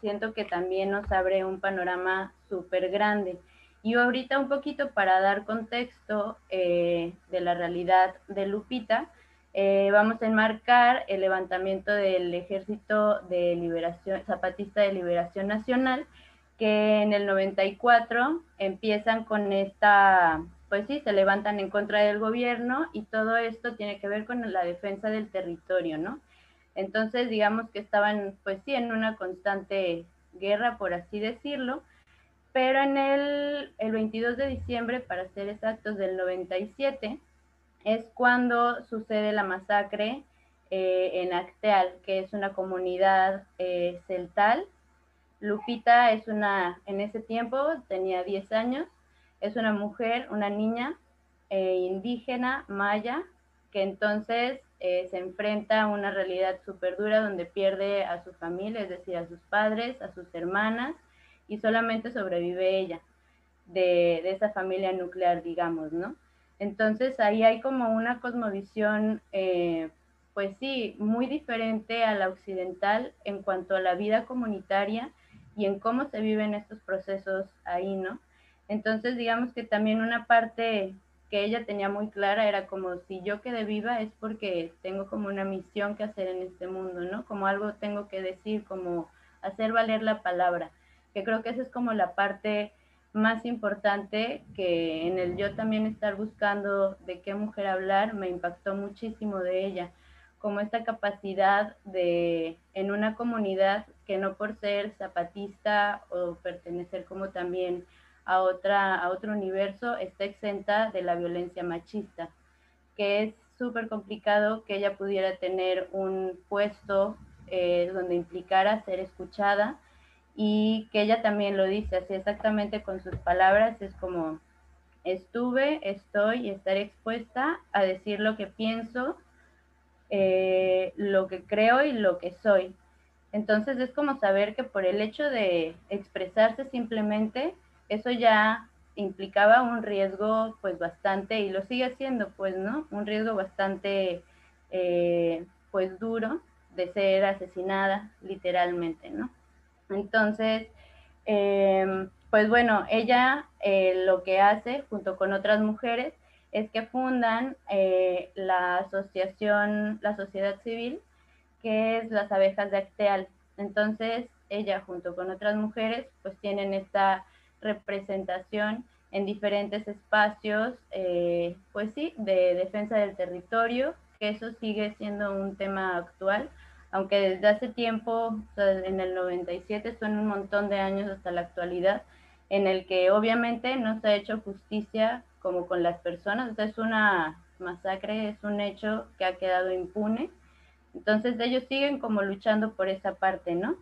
siento que también nos abre un panorama súper grande. Y ahorita un poquito para dar contexto eh, de la realidad de Lupita, eh, vamos a enmarcar el levantamiento del Ejército de Liberación, Zapatista de Liberación Nacional, que en el 94 empiezan con esta, pues sí, se levantan en contra del gobierno y todo esto tiene que ver con la defensa del territorio, ¿no? Entonces, digamos que estaban, pues sí, en una constante guerra, por así decirlo, pero en el, el 22 de diciembre, para ser exactos, del 97, es cuando sucede la masacre eh, en Acteal, que es una comunidad eh, celtal. Lupita es una, en ese tiempo tenía 10 años, es una mujer, una niña eh, indígena, maya, que entonces se enfrenta a una realidad súper dura donde pierde a su familia, es decir, a sus padres, a sus hermanas, y solamente sobrevive ella de, de esa familia nuclear, digamos, ¿no? Entonces ahí hay como una cosmovisión, eh, pues sí, muy diferente a la occidental en cuanto a la vida comunitaria y en cómo se viven estos procesos ahí, ¿no? Entonces, digamos que también una parte que ella tenía muy clara era como si yo quedé viva es porque tengo como una misión que hacer en este mundo, ¿no? Como algo tengo que decir, como hacer valer la palabra, que creo que esa es como la parte más importante que en el yo también estar buscando de qué mujer hablar me impactó muchísimo de ella como esta capacidad de, en una comunidad que no por ser zapatista o pertenecer como también a, otra, a otro universo, está exenta de la violencia machista, que es súper complicado que ella pudiera tener un puesto eh, donde implicara ser escuchada y que ella también lo dice así exactamente con sus palabras, es como estuve, estoy y estaré expuesta a decir lo que pienso eh, lo que creo y lo que soy. Entonces es como saber que por el hecho de expresarse simplemente, eso ya implicaba un riesgo pues bastante, y lo sigue haciendo pues, ¿no? Un riesgo bastante eh, pues duro de ser asesinada literalmente, ¿no? Entonces, em, pues bueno, ella eh, lo que hace junto con otras mujeres es que fundan eh, la asociación, la sociedad civil, que es las abejas de Acteal. Entonces, ella junto con otras mujeres, pues tienen esta representación en diferentes espacios, eh, pues sí, de defensa del territorio, que eso sigue siendo un tema actual, aunque desde hace tiempo, en el 97, son un montón de años hasta la actualidad, en el que obviamente no se ha hecho justicia como con las personas. es una masacre, es un hecho que ha quedado impune. Entonces ellos siguen como luchando por esa parte, ¿no?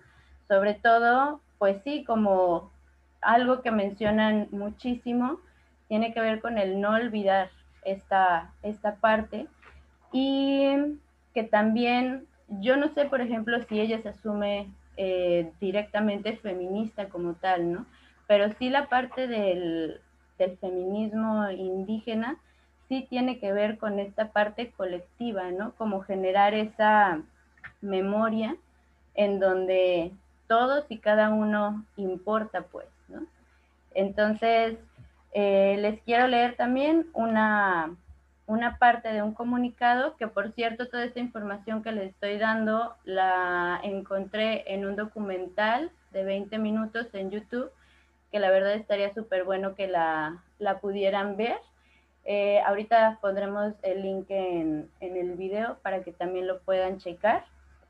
Sobre todo, pues sí, como algo que mencionan muchísimo, tiene que ver con el no olvidar esta, esta parte y que también, yo no sé, por ejemplo, si ella se asume eh, directamente feminista como tal, ¿no? Pero sí la parte del, del feminismo indígena sí tiene que ver con esta parte colectiva, ¿no? Como generar esa memoria en donde todos y cada uno importa, pues. Entonces, eh, les quiero leer también una, una parte de un comunicado que, por cierto, toda esta información que les estoy dando la encontré en un documental de 20 minutos en YouTube que la verdad estaría súper bueno que la, la, pudieran ver. Eh, ahorita pondremos el link en, en, el video para que también lo puedan checar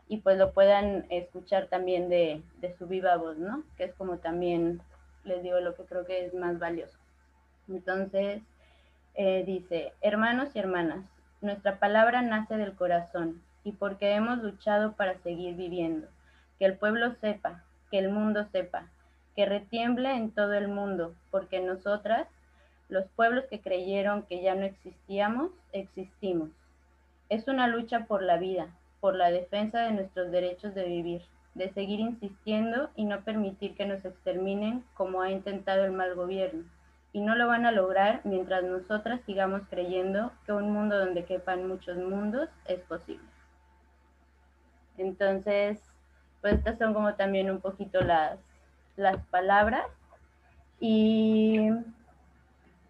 y pues lo puedan escuchar también de, de su viva voz, ¿no? Que es como también les digo lo que creo que es más valioso. Entonces, eh, dice, hermanos y hermanas, nuestra palabra nace del corazón y porque hemos luchado para seguir viviendo. Que el pueblo sepa, que el mundo sepa, que retiemble en todo el mundo, porque nosotras, los pueblos que creyeron que ya no existíamos, existimos. Es una lucha por la vida, por la defensa de nuestros derechos de vivir, de seguir insistiendo y no permitir que nos exterminen como ha intentado el mal gobierno. Y no lo van a lograr mientras nosotras sigamos creyendo que un mundo donde quepan muchos mundos es posible. Entonces, pues estas son como también un poquito las, las palabras y,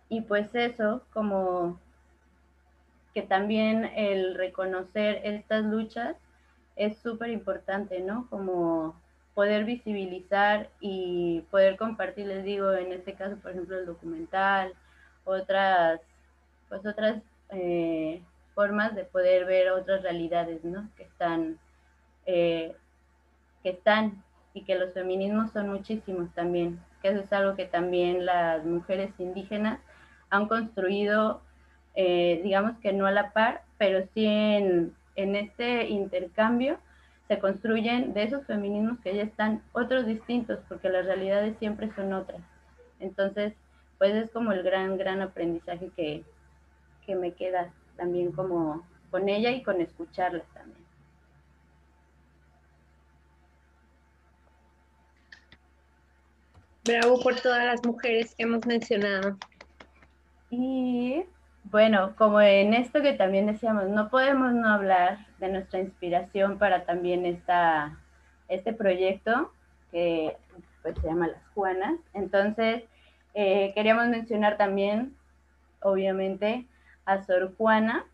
y pues eso, como que también el reconocer estas luchas es súper importante, ¿no? Como poder visibilizar y poder compartir, les digo, en este caso, por ejemplo, el documental, otras, pues otras eh, formas de poder ver otras realidades, ¿no? Que están, eh, que están y que los feminismos son muchísimos también, que eso es algo que también las mujeres indígenas han construido, eh, digamos que no a la par, pero sí en, en este intercambio se construyen de esos feminismos que ya están otros distintos, porque las realidades siempre son otras. Entonces, pues es como el gran, gran aprendizaje que, que me queda también como con ella y con escucharla también. Bravo por todas las mujeres que hemos mencionado. Y bueno, como en esto que también decíamos, no podemos no hablar este, nuestra inspiración para también esta, este proyecto que pues, se llama Las Juanas. Entonces, eh, queríamos mencionar también, obviamente, a Sor Juana,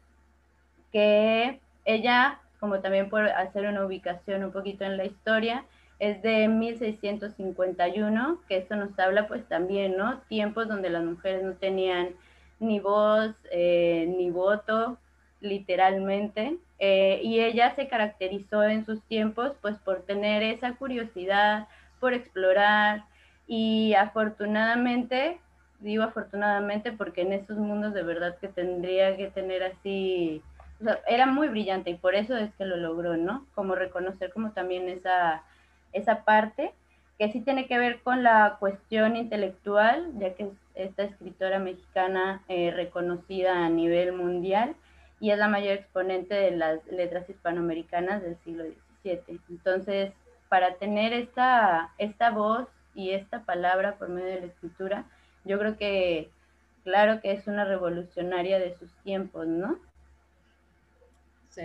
que ella, como también por hacer una ubicación un poquito en la historia, es de 1651, que esto nos habla pues también, ¿no? Tiempos donde las mujeres no tenían ni voz, eh, ni voto, literalmente, eh, y ella se caracterizó en sus tiempos pues por tener esa curiosidad, por explorar, y afortunadamente, digo afortunadamente porque en esos mundos de verdad que tendría que tener así, era muy brillante y por eso es que lo logró, ¿no? Como reconocer como también esa, esa parte que sí tiene que ver con la cuestión intelectual, ya que es esta escritora mexicana eh, reconocida a nivel mundial y es la mayor exponente de las letras hispanoamericanas del siglo XVII. Entonces, para tener esta, esta voz y esta palabra por medio de la escritura, yo creo que claro que es una revolucionaria de sus tiempos, ¿no? Sí.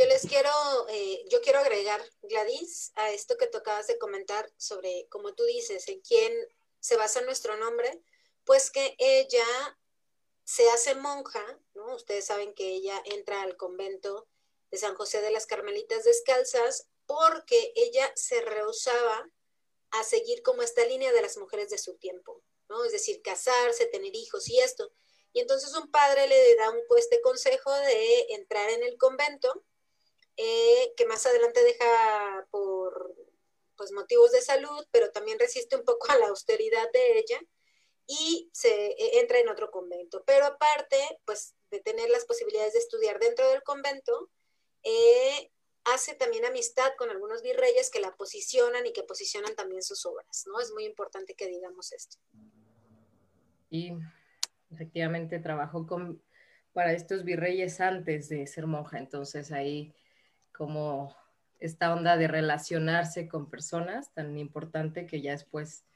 Yo les quiero, eh, yo quiero agregar, Gladys, a esto que tocabas de comentar sobre, como tú dices, en quién se basa nuestro nombre, pues que ella se hace monja, ¿no? Ustedes saben que ella entra al convento de San José de las Carmelitas Descalzas porque ella se rehusaba a seguir como esta línea de las mujeres de su tiempo, ¿no? Es decir, casarse, tener hijos y esto. Y entonces un padre le da un este consejo de entrar en el convento, eh, que más adelante deja por pues, motivos de salud, pero también resiste un poco a la austeridad de ella y se e, entra en otro convento. Pero aparte, pues de tener las posibilidades de estudiar dentro del convento, eh, hace también amistad con algunos virreyes que la posicionan y que posicionan también sus obras, ¿no? Es muy importante que digamos esto. Y efectivamente trabajó con, para estos virreyes antes de ser monja, entonces ahí como esta onda de relacionarse con personas tan importante que ya después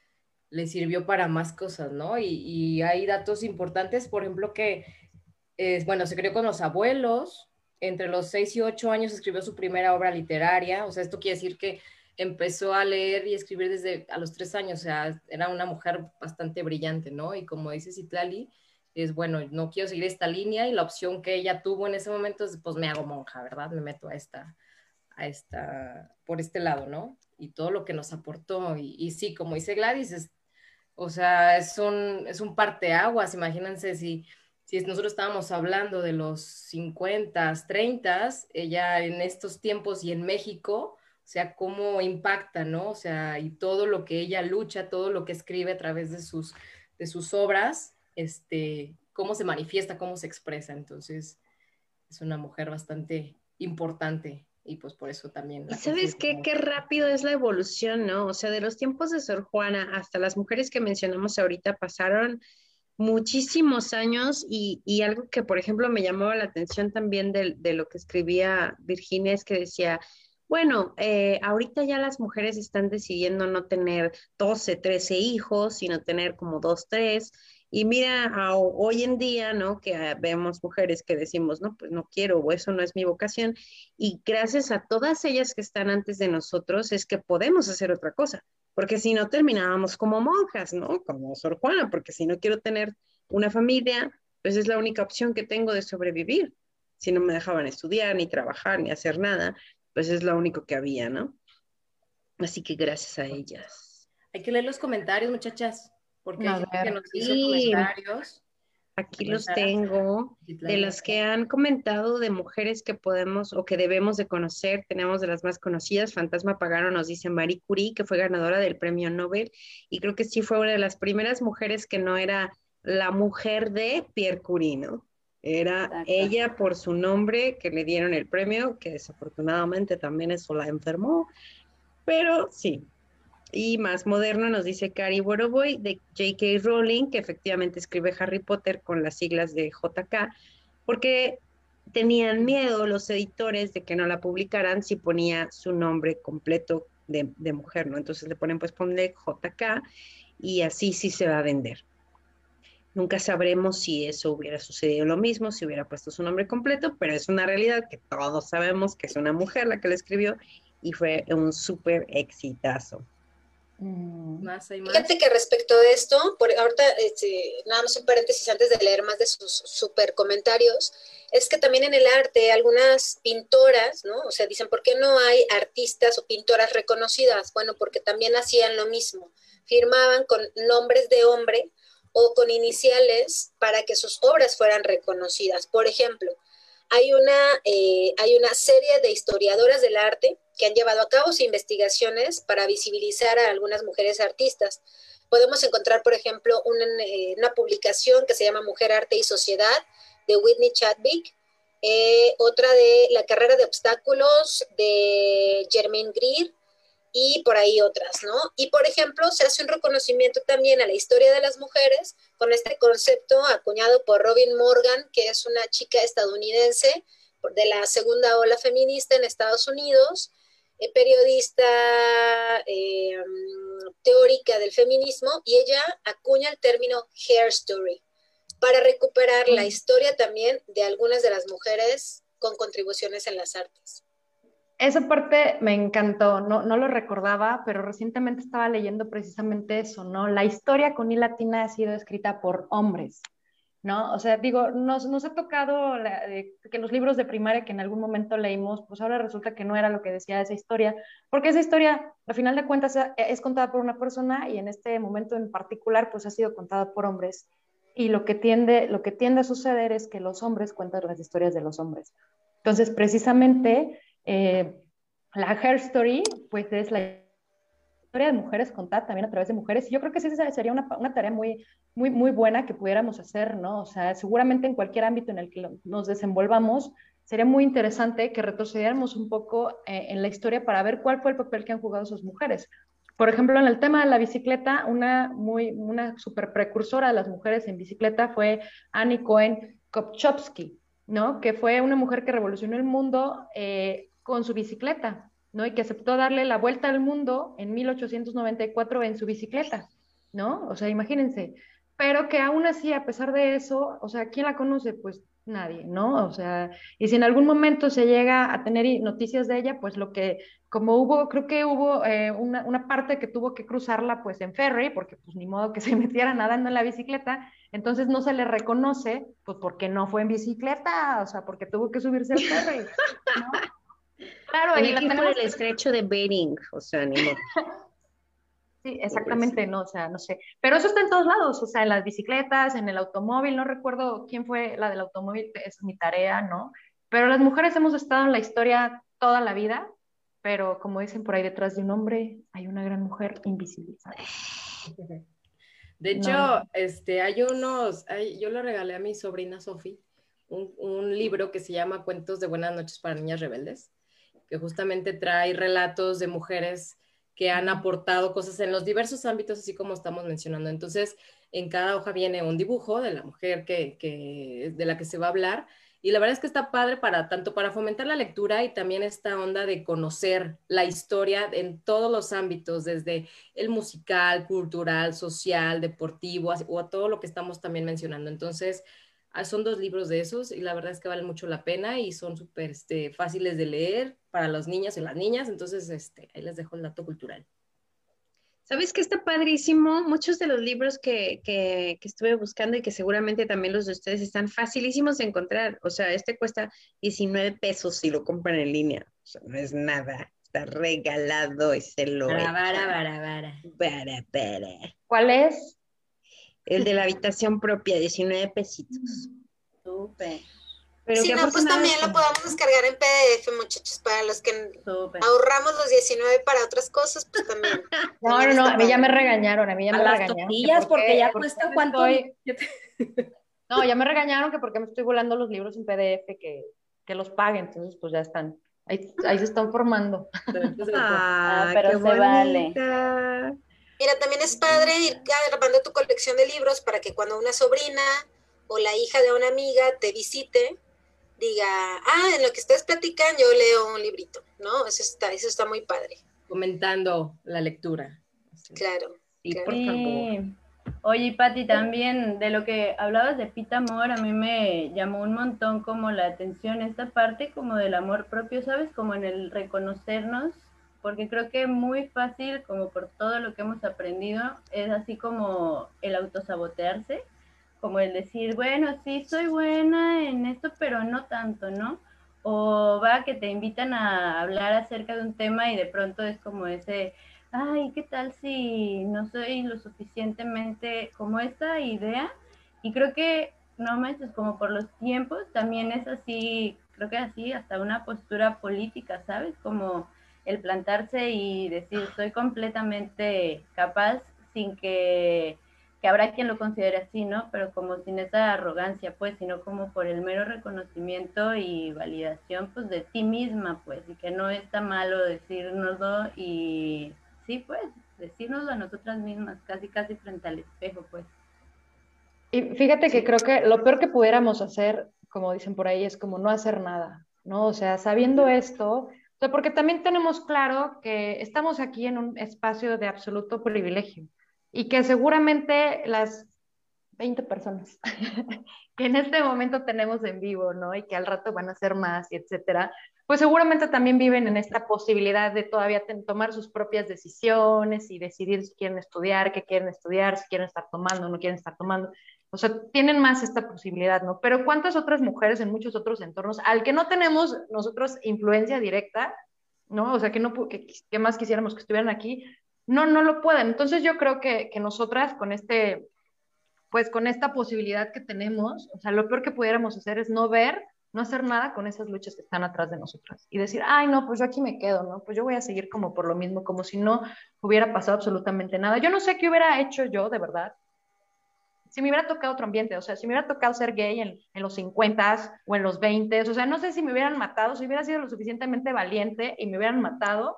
le sirvió para más cosas, ¿no? Y, hay datos importantes, por ejemplo, que, bueno, se creó con los abuelos, entre los 6 y 8 años escribió su primera obra literaria, o sea, esto quiere decir que empezó a leer y escribir desde a los 3 años, o sea, era una mujer bastante brillante, ¿no? Y como dice Citlali, es bueno, no quiero seguir esta línea y la opción que ella tuvo en ese momento es, pues me hago monja, ¿verdad? Me meto a esta, a esta, por este lado, ¿no? Y todo lo que nos aportó. Y, sí, como dice Gladys, es, o sea, es un, es un parteaguas, imagínense si, si nosotros estábamos hablando de los 50, 30, ella en estos tiempos y en México, o sea, cómo impacta, ¿no? O sea, y todo lo que ella lucha, todo lo que escribe a través de sus, de sus obras, este, cómo se manifiesta, cómo se expresa. Entonces, es una mujer bastante importante y pues por eso también. ¿Sabes qué? Qué rápido es la evolución, ¿no? O sea, de los tiempos de Sor Juana hasta las mujeres que mencionamos ahorita pasaron muchísimos años y, y algo que, por ejemplo, me llamaba la atención también de, de lo que escribía Virginia es que decía, bueno, eh, ahorita ya las mujeres están decidiendo no tener 12, 13 hijos, sino tener como dos, tres. Y mira, hoy en día, ¿no? Que ah, vemos mujeres que decimos, no, pues no quiero o eso no es mi vocación. Y gracias a todas ellas que están antes de nosotros es que podemos hacer otra cosa, porque si no terminábamos como monjas, ¿no? Como Sor Juana, porque si no quiero tener una familia, pues es la única opción que tengo de sobrevivir. Si no me dejaban estudiar, ni trabajar, ni hacer nada, pues es lo único que había, ¿no? Así que gracias a ellas. Hay que leer los comentarios, muchachas porque hay que nos hizo comentarios. Aquí los tengo, de las que han comentado de mujeres que podemos o que debemos de conocer, tenemos de las más conocidas, Fantasma Pagano nos dice Marie Curie, que fue ganadora del premio Nobel, y creo que sí fue una de las primeras mujeres que no era la mujer de Pierre Curie, ¿no? Era ella por su nombre que le dieron el premio, que desafortunadamente también eso la enfermó, pero sí, y más moderno nos dice Cari Boroboy de J.K. Rowling, que efectivamente escribe Harry Potter con las siglas de JK, porque tenían miedo los editores de que no la publicaran si ponía su nombre completo de, mujer, ¿no? Entonces le ponen, pues ponle JK y así sí se va a vender. Nunca sabremos si eso hubiera sucedido lo mismo, si hubiera puesto su nombre completo, pero es una realidad que todos sabemos que es una mujer la que lo escribió y fue un súper exitazo. Mm. Más y más. Fíjate que respecto de esto, por ahorita, este, nada más un paréntesis antes de leer más de sus super comentarios, es que también en el arte algunas pintoras, ¿no? O sea, dicen, ¿por qué no hay artistas o pintoras reconocidas? Bueno, porque también hacían lo mismo, firmaban con nombres de hombre o con iniciales para que sus obras fueran reconocidas. Por ejemplo, hay una, eh, hay una serie de historiadoras del arte que han llevado a cabo investigaciones para visibilizar a algunas mujeres artistas. Podemos encontrar, por ejemplo, eh, una, publicación que se llama Mujer, Arte y Sociedad de Whitney Chadwick, eh, otra de La carrera de obstáculos de Germaine Greer, y por ahí otras, ¿no? Y por ejemplo, se hace un reconocimiento también a la historia de las mujeres con este concepto acuñado por Robin Morgan, que es una chica estadounidense de la segunda ola feminista en Estados Unidos, eh, periodista eh, teórica del feminismo, y ella acuña el término hair story para recuperar la historia también de algunas de las mujeres con contribuciones en las artes. Esa parte me encantó, no, no lo recordaba, pero recientemente estaba leyendo precisamente eso, ¿no? La historia con I latina ha sido escrita por hombres, ¿no? O sea, digo, nos, nos ha tocado que los libros de primaria que en algún momento leímos, pues ahora resulta que no era lo que decía esa historia, porque esa historia, al final de cuentas, es contada por una persona y en este momento en particular, pues ha sido contada por hombres. Y lo que tiende, lo que tiende a suceder es que los hombres cuentan las historias de los hombres. Entonces, precisamente eh, la Hair Story, pues es la historia de mujeres contada también a través de mujeres. Y yo creo que sí sería una, una, tarea muy, muy, muy buena que pudiéramos hacer, ¿no? O sea, seguramente en cualquier ámbito en el que nos desenvolvamos, sería muy interesante que retrocediéramos un poco eh, en la historia para ver cuál fue el papel que han jugado esas mujeres. Por ejemplo, en el tema de la bicicleta, una, muy, una super precursora de las mujeres en bicicleta fue Annie Cohen Kopchowski, ¿no? Que fue una mujer que revolucionó el mundo eh, con su bicicleta, ¿no? Y que aceptó darle la vuelta al mundo en 1894 en su bicicleta, ¿no? O sea, imagínense. Pero que aún así, a pesar de eso, o sea, ¿quién la conoce? Pues nadie, ¿no? O sea, y si en algún momento se llega a tener noticias de ella, pues lo que, como hubo, creo que hubo eh, una, una, parte que tuvo que cruzarla pues en ferry, porque pues ni modo que se metiera nadando en la bicicleta, entonces no se le reconoce, pues porque no fue en bicicleta, o sea, porque tuvo que subirse al ferry, ¿no? Claro, ahí la tenemos... el estrecho de Bering, o sea, ni Sí, exactamente, no, o sea, no sé. Pero eso está en todos lados, o sea, en las bicicletas, en el automóvil, no recuerdo quién fue la del automóvil, es mi tarea, ¿no? Pero las mujeres hemos estado en la historia toda la vida, pero como dicen por ahí detrás de un hombre, hay una gran mujer invisibilizada. De hecho, este, hay unos, yo lo regalé a mi sobrina Sofi, un, un libro que se llama Cuentos de Buenas noches para Niñas Rebeldes que justamente trae relatos de mujeres que han aportado cosas en los diversos ámbitos, así como estamos mencionando. Entonces, en cada hoja viene un dibujo de la mujer que, de la que se va a hablar. Y la verdad es que está padre para tanto para fomentar la lectura y también esta onda de conocer la historia en todos los ámbitos, desde el musical, cultural, social, deportivo, o a todo lo que estamos también mencionando. Entonces, Ah, son dos libros de esos y la verdad es que valen mucho la pena y son súper este, fáciles de leer para los niños y las niñas. Entonces, este, ahí les dejo el dato cultural. ¿Sabes qué está padrísimo? Muchos de los libros que, que, que, estuve buscando y que seguramente también los de ustedes están facilísimos de encontrar. O sea, este cuesta 19 pesos si lo compran en línea. O sea, no es nada. Está regalado y se lo... Para, para, para, para. Para, ¿Cuál es? El de la habitación propia, 19 pesitos. Súper. Pero si no, pues también lo podemos descargar en PDF, muchachos, para los que ahorramos los 19 para otras cosas, pues también. no, no, no, a mí ya me regañaron, a mí ya me las regañaron. Tortillas, porque ya cuesta cuánto. no, ya me regañaron que porque me estoy volando los libros en PDF, que, que los pague, entonces pues ya están. Ahí, ahí se están formando. ah, pero se vale. Mira, también es padre ir grabando tu colección de libros para que cuando una sobrina o la hija de una amiga te visite, diga, ah, en lo que ustedes platican yo leo un librito, ¿no? Eso está, eso está muy padre. Comentando la lectura. Claro. Y por favor. Oye, Patti, también de lo que hablabas de Pita Amor, a mí me llamó un montón como la atención esta parte como del amor propio, ¿sabes? Como en el reconocernos, porque creo que muy fácil, como por todo lo que hemos aprendido, es así como el autosabotearse, como el decir, bueno, sí, soy buena en esto, pero no tanto, ¿no? O va que te invitan a hablar acerca de un tema y de pronto es como ese ay, ¿qué tal si no soy lo suficientemente como esta idea? Y creo que, no es como por los tiempos, también es así, creo que así, hasta una postura política, ¿sabes? Como el plantarse y decir, soy completamente capaz sin que, que habrá quien lo considere así, ¿no? Pero como sin esa arrogancia, pues, sino como por el mero reconocimiento y validación, pues, de ti misma, pues, y que no está malo decirnoslo y sí, pues, decirnoslo a nosotras mismas, casi, casi frente al espejo, pues. Y fíjate que creo que lo peor que pudiéramos hacer, como dicen por ahí, es como no hacer nada, ¿no? O sea, sabiendo esto, porque también tenemos claro que estamos aquí en un espacio de absoluto privilegio y que seguramente las 20 personas que en este momento tenemos en vivo, ¿no? Y que al rato van a ser más, y etcétera, pues seguramente también viven en esta posibilidad de todavía tomar sus propias decisiones y decidir si quieren estudiar, qué quieren estudiar, si quieren estar tomando o no quieren estar tomando. O sea, tienen más esta posibilidad, ¿no? Pero ¿cuántas otras mujeres en muchos otros entornos al que no tenemos nosotros influencia directa, ¿no? O sea, que, no, que, que más quisiéramos que estuvieran aquí, no, no lo pueden. Entonces yo creo que, que nosotras con este, pues con esta posibilidad que tenemos, o sea, lo peor que pudiéramos hacer es no ver no hacer nada con esas luchas que están atrás de nosotras y decir, ay, no, pues yo aquí me quedo, ¿no? Pues yo voy a seguir como por lo mismo, como si no hubiera pasado absolutamente nada. Yo no sé qué hubiera hecho yo, de verdad, si me hubiera tocado otro ambiente, o sea, si me hubiera tocado ser gay en, en los 50 o en los 20, o sea, no sé si me hubieran matado, si hubiera sido lo suficientemente valiente y me hubieran matado,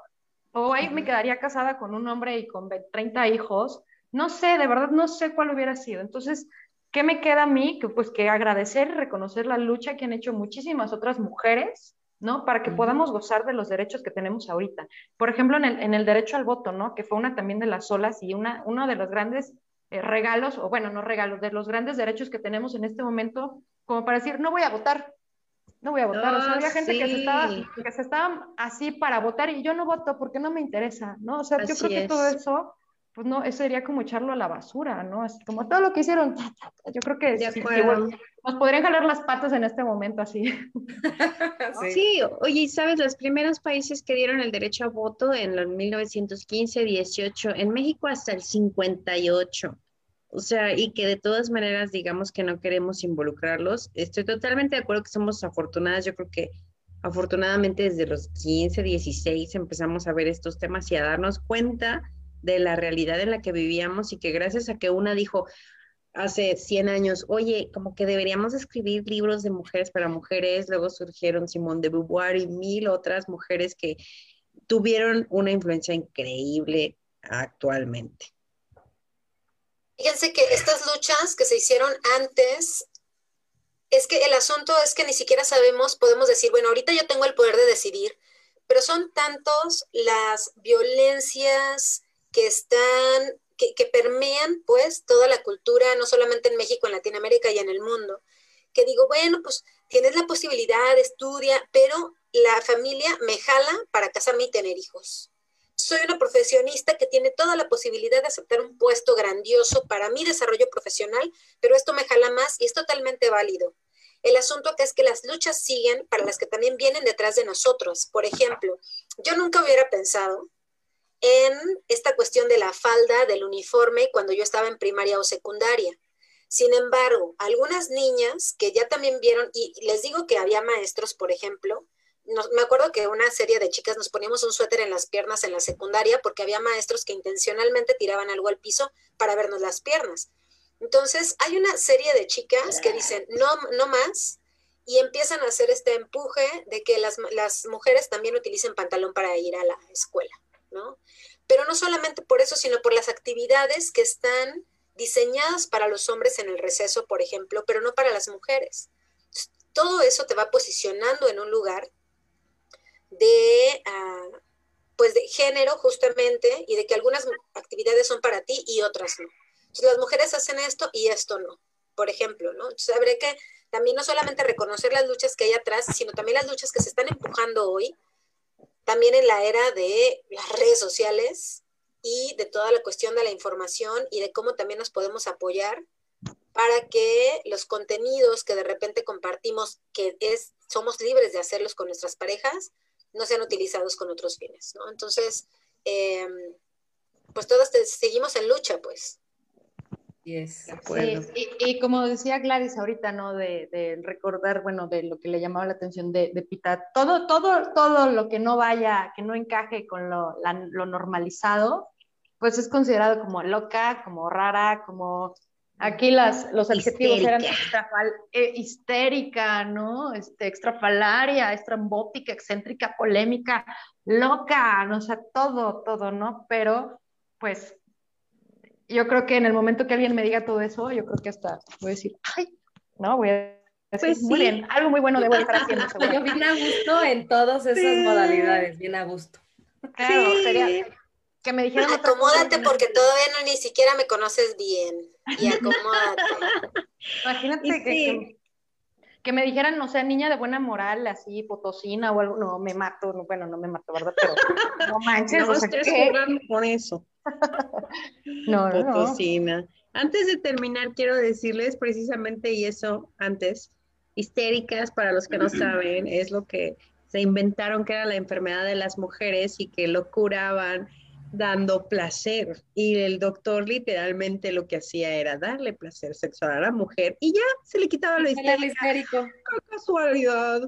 o ahí me quedaría casada con un hombre y con 30 hijos, no sé, de verdad no sé cuál hubiera sido. Entonces, ¿Qué me queda a mí? Que, pues que agradecer y reconocer la lucha que han hecho muchísimas otras mujeres, ¿no? Para que podamos gozar de los derechos que tenemos ahorita. Por ejemplo, en el, en el derecho al voto, ¿no? Que fue una también de las olas y una, uno de los grandes eh, regalos, o bueno, no regalos, de los grandes derechos que tenemos en este momento, como para decir, no voy a votar, no voy a votar. o sea, había gente que, se estaba, que se estaba así para votar y yo no voto porque no me interesa, ¿no? O sea, yo creo que todo eso pues no, eso sería como echarlo a la basura, ¿no? Así como todo lo que hicieron, yo creo que sí, nos podrían jalar las patas en este momento así. sí. oye, ¿sabes? Los primeros países que dieron el derecho a voto en los 1915, 18, en México hasta el 58. O sea, y que de todas maneras digamos que no queremos involucrarlos. Estoy totalmente de acuerdo que somos afortunadas. Yo creo que afortunadamente desde los 15, 16 empezamos a ver estos temas y a darnos cuenta de la realidad en la que vivíamos y que gracias a que una dijo hace 100 años, oye, como que deberíamos escribir libros de mujeres para mujeres, luego surgieron Simone de Beauvoir y mil otras mujeres que tuvieron una influencia increíble actualmente. Fíjense que estas luchas que se hicieron antes, es que el asunto es que ni siquiera sabemos, podemos decir, bueno, ahorita yo tengo el poder de decidir, pero son tantos las violencias, que están, que, que, permean pues toda la cultura, no solamente en México, en Latinoamérica y en el mundo, que digo, bueno, pues tienes la posibilidad, estudia, pero la familia me jala para casarme y tener hijos. Soy una profesionista que tiene toda la posibilidad de aceptar un puesto grandioso para mi desarrollo profesional, pero esto me jala más y es totalmente válido. El asunto acá es que las luchas siguen para las que también vienen detrás de nosotros. Por ejemplo, yo nunca hubiera pensado en esta cuestión de la falda, del uniforme, cuando yo estaba en primaria o secundaria. Sin embargo, algunas niñas que ya también vieron, y les digo que había maestros, por ejemplo, me acuerdo que una serie de chicas nos poníamos un suéter en las piernas en la secundaria porque había maestros que intencionalmente tiraban algo al piso para vernos las piernas. Entonces, hay una serie de chicas que dicen, no, no más, y empiezan a hacer este empuje de que las, las mujeres también utilicen pantalón para ir a la escuela. ¿no? Pero no solamente por eso, sino por las actividades que están diseñadas para los hombres en el receso, por ejemplo, pero no para las mujeres. Todo eso te va posicionando en un lugar de, ah, pues de género justamente y de que algunas actividades son para ti y otras no. las mujeres hacen esto y esto no, por ejemplo, ¿no? Entonces habría que también no solamente reconocer las luchas que hay atrás, sino también las luchas que se están empujando hoy, también en la era de las redes sociales y de toda la cuestión de la información y de cómo también nos podemos apoyar para que los contenidos que de repente compartimos, que es, somos libres de hacerlos con nuestras parejas, no sean utilizados con otros fines, ¿no? Entonces, em, pues todos seguimos en lucha, pues. Sí, y, como decía Gladys ahorita, ¿no? De, recordar, bueno, de lo que le llamaba la atención de, de, Pita, todo, todo, todo lo que no vaya, que no encaje con lo, lo normalizado, pues es considerado como loca, como rara, como Aquí las, los adjetivos eran eh, histérica, ¿no? Este, extrafalaria, estrambótica, excéntrica, polémica, loca, ¿no? o sea, todo, todo, ¿no? Pero, pues, yo creo que en el momento que alguien me diga todo eso, yo creo que hasta voy a decir, ay, no, voy a decir, pues muy bien, algo muy bueno debo estar haciendo. Yo bien a gusto en todas esas modalidades, bien a gusto. Claro, sería, que me dijeron. Acomódate porque todavía no ni siquiera me conoces bien. Y acomódate. Imagínate que, que, me dijeran, no sé, niña de buena moral, así, potosina o algo. No, me mato. bueno, no me mato, ¿verdad? Pero no manches. No estés jugando con eso. no, potosina. Antes de terminar, quiero decirles precisamente, y eso antes, histéricas, para los que no saben, es lo que se inventaron que era la enfermedad de las mujeres y que lo curaban dando placer. Y el doctor literalmente lo que hacía era darle placer sexual a la mujer y ya se le quitaba lo histérico. Qué casualidad.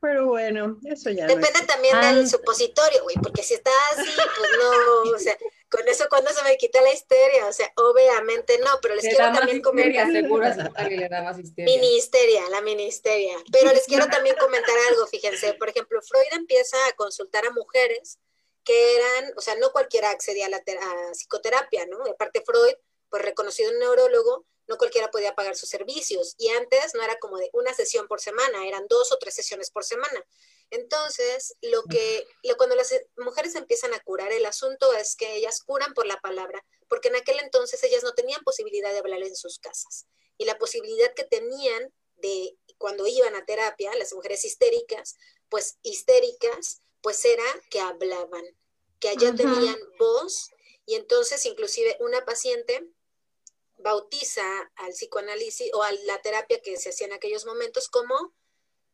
Pero bueno, eso ya. Depende también del supositorio, güey, porque si está así, pues no, o sea, con eso cuando se me quita la histeria, o sea, obviamente no, pero les quiero también comentar. Seguro le da más histeria. Mini histeria, la mini histeria. Pero les quiero también comentar algo, fíjense, por ejemplo, Freud empieza a consultar a mujeres que eran, o sea, no cualquiera accedía a la psicoterapia, ¿no? aparte Freud, pues reconocido un neurólogo, no cualquiera podía pagar sus servicios. Y antes no era como de una sesión por semana, eran dos o tres sesiones por semana. Entonces, lo que, lo, cuando las mujeres empiezan a curar, el asunto es que ellas curan por la palabra, porque en aquel entonces ellas no tenían posibilidad de hablar en sus casas. Y la posibilidad que tenían de cuando iban a terapia, las mujeres histéricas, pues histéricas, pues era que hablaban, que allá tenían voz y entonces inclusive una paciente bautiza al psicoanálisis o a la terapia que se hacía en aquellos momentos como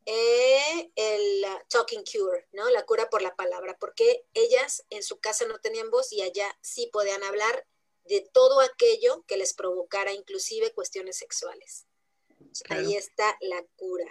eh, el talking cure, ¿no? La cura por la palabra, porque ellas en su casa no tenían voz y allá sí podían hablar de todo aquello que les provocara inclusive cuestiones sexuales. Ahí está la cura,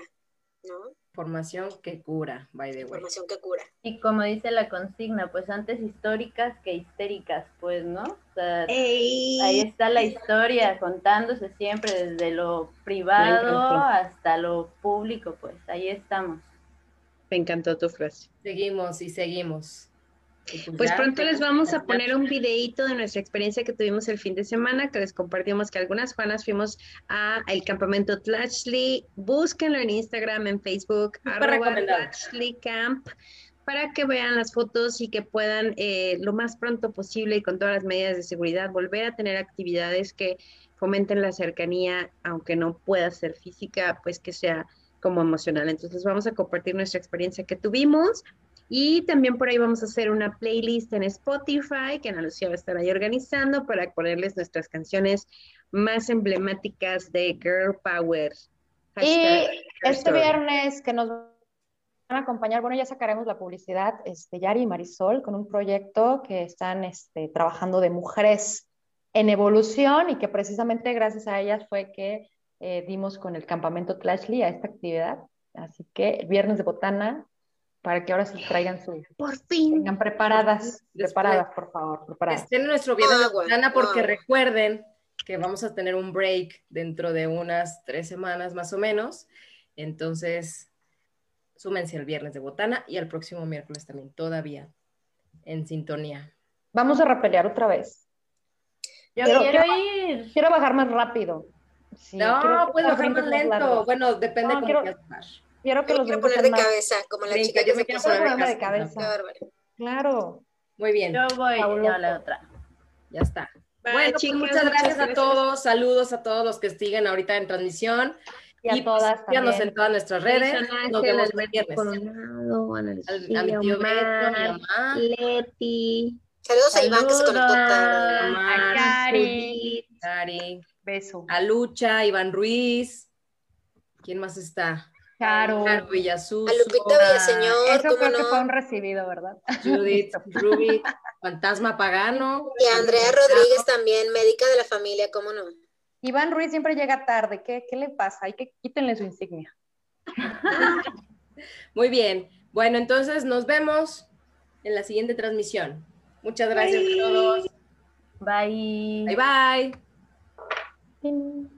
¿no? Formación que cura, by the way. Formación que cura. Y como dice la consigna, pues antes históricas que histéricas, pues, ¿no? ahí está la historia contándose siempre desde lo privado hasta lo público, pues ahí estamos. Me encantó tu frase. Seguimos y seguimos. Pues, pues pronto les vamos a poner un videito de nuestra experiencia que tuvimos el fin de semana, que les compartimos que algunas Juanas fuimos a el campamento Tlashley. Búsquenlo en Instagram, en Facebook, arroba Camp, para que vean las fotos y que puedan eh, lo más pronto posible y con todas las medidas de seguridad volver a tener actividades que fomenten la cercanía, aunque no pueda ser física, pues que sea como emocional. Entonces vamos a compartir nuestra experiencia que tuvimos y también por ahí vamos a hacer una playlist en Spotify que Ana Lucía va a estar ahí organizando para ponerles nuestras canciones más emblemáticas de Girl Power. y este viernes que nos van a acompañar, bueno, ya sacaremos la publicidad, este, Yari y Marisol, con un proyecto que están este, trabajando de mujeres en evolución y que precisamente gracias a ellas fue que eh, dimos con el campamento Tlashley a esta actividad. Así que el viernes de botana, para que ahora sí traigan su... Por fin. Vengan preparadas, preparadas, por favor, preparadas. Estén en nuestro viernes de botana porque recuerden que vamos a tener un break dentro de unas tres semanas más o menos. Entonces, súmense el viernes de botana y el próximo miércoles también, todavía en sintonía. Vamos a repelear otra vez. Yo quiero, ir. Quiero bajar más rápido. no, puedo bajar más lento. Bueno, depende de cómo quiero... quieras Quiero que los quiero poner de cabeza, como la chica yo me quiero poner de cabeza. Claro. Muy bien. Yo voy a la otra. Ya está. bueno, pues muchas gracias, a todos. Saludos a todos los que siguen ahorita en transmisión. Y a pues, todas también. en todas nuestras redes. Nos vemos el viernes. Coronado, a, mi tío Beto, mi mamá. Leti. Saludos, a Iván que se conectó tarde. A Cari. Cari. Beso. A Lucha, Iván Ruiz. ¿Quién más está? Caro. Caro. A Lupita Villaseñor. Eso creo que fue un recibido, ¿verdad? Judith, Ruby, Fantasma Pagano. Y Andrea Rodríguez también, médica de la familia, ¿cómo no? Iván Ruiz siempre llega tarde. ¿Qué, qué le pasa? Hay que quítenle su insignia. Muy bien. Bueno, entonces nos vemos en la siguiente transmisión. Muchas gracias a todos. Bye. Bye bye.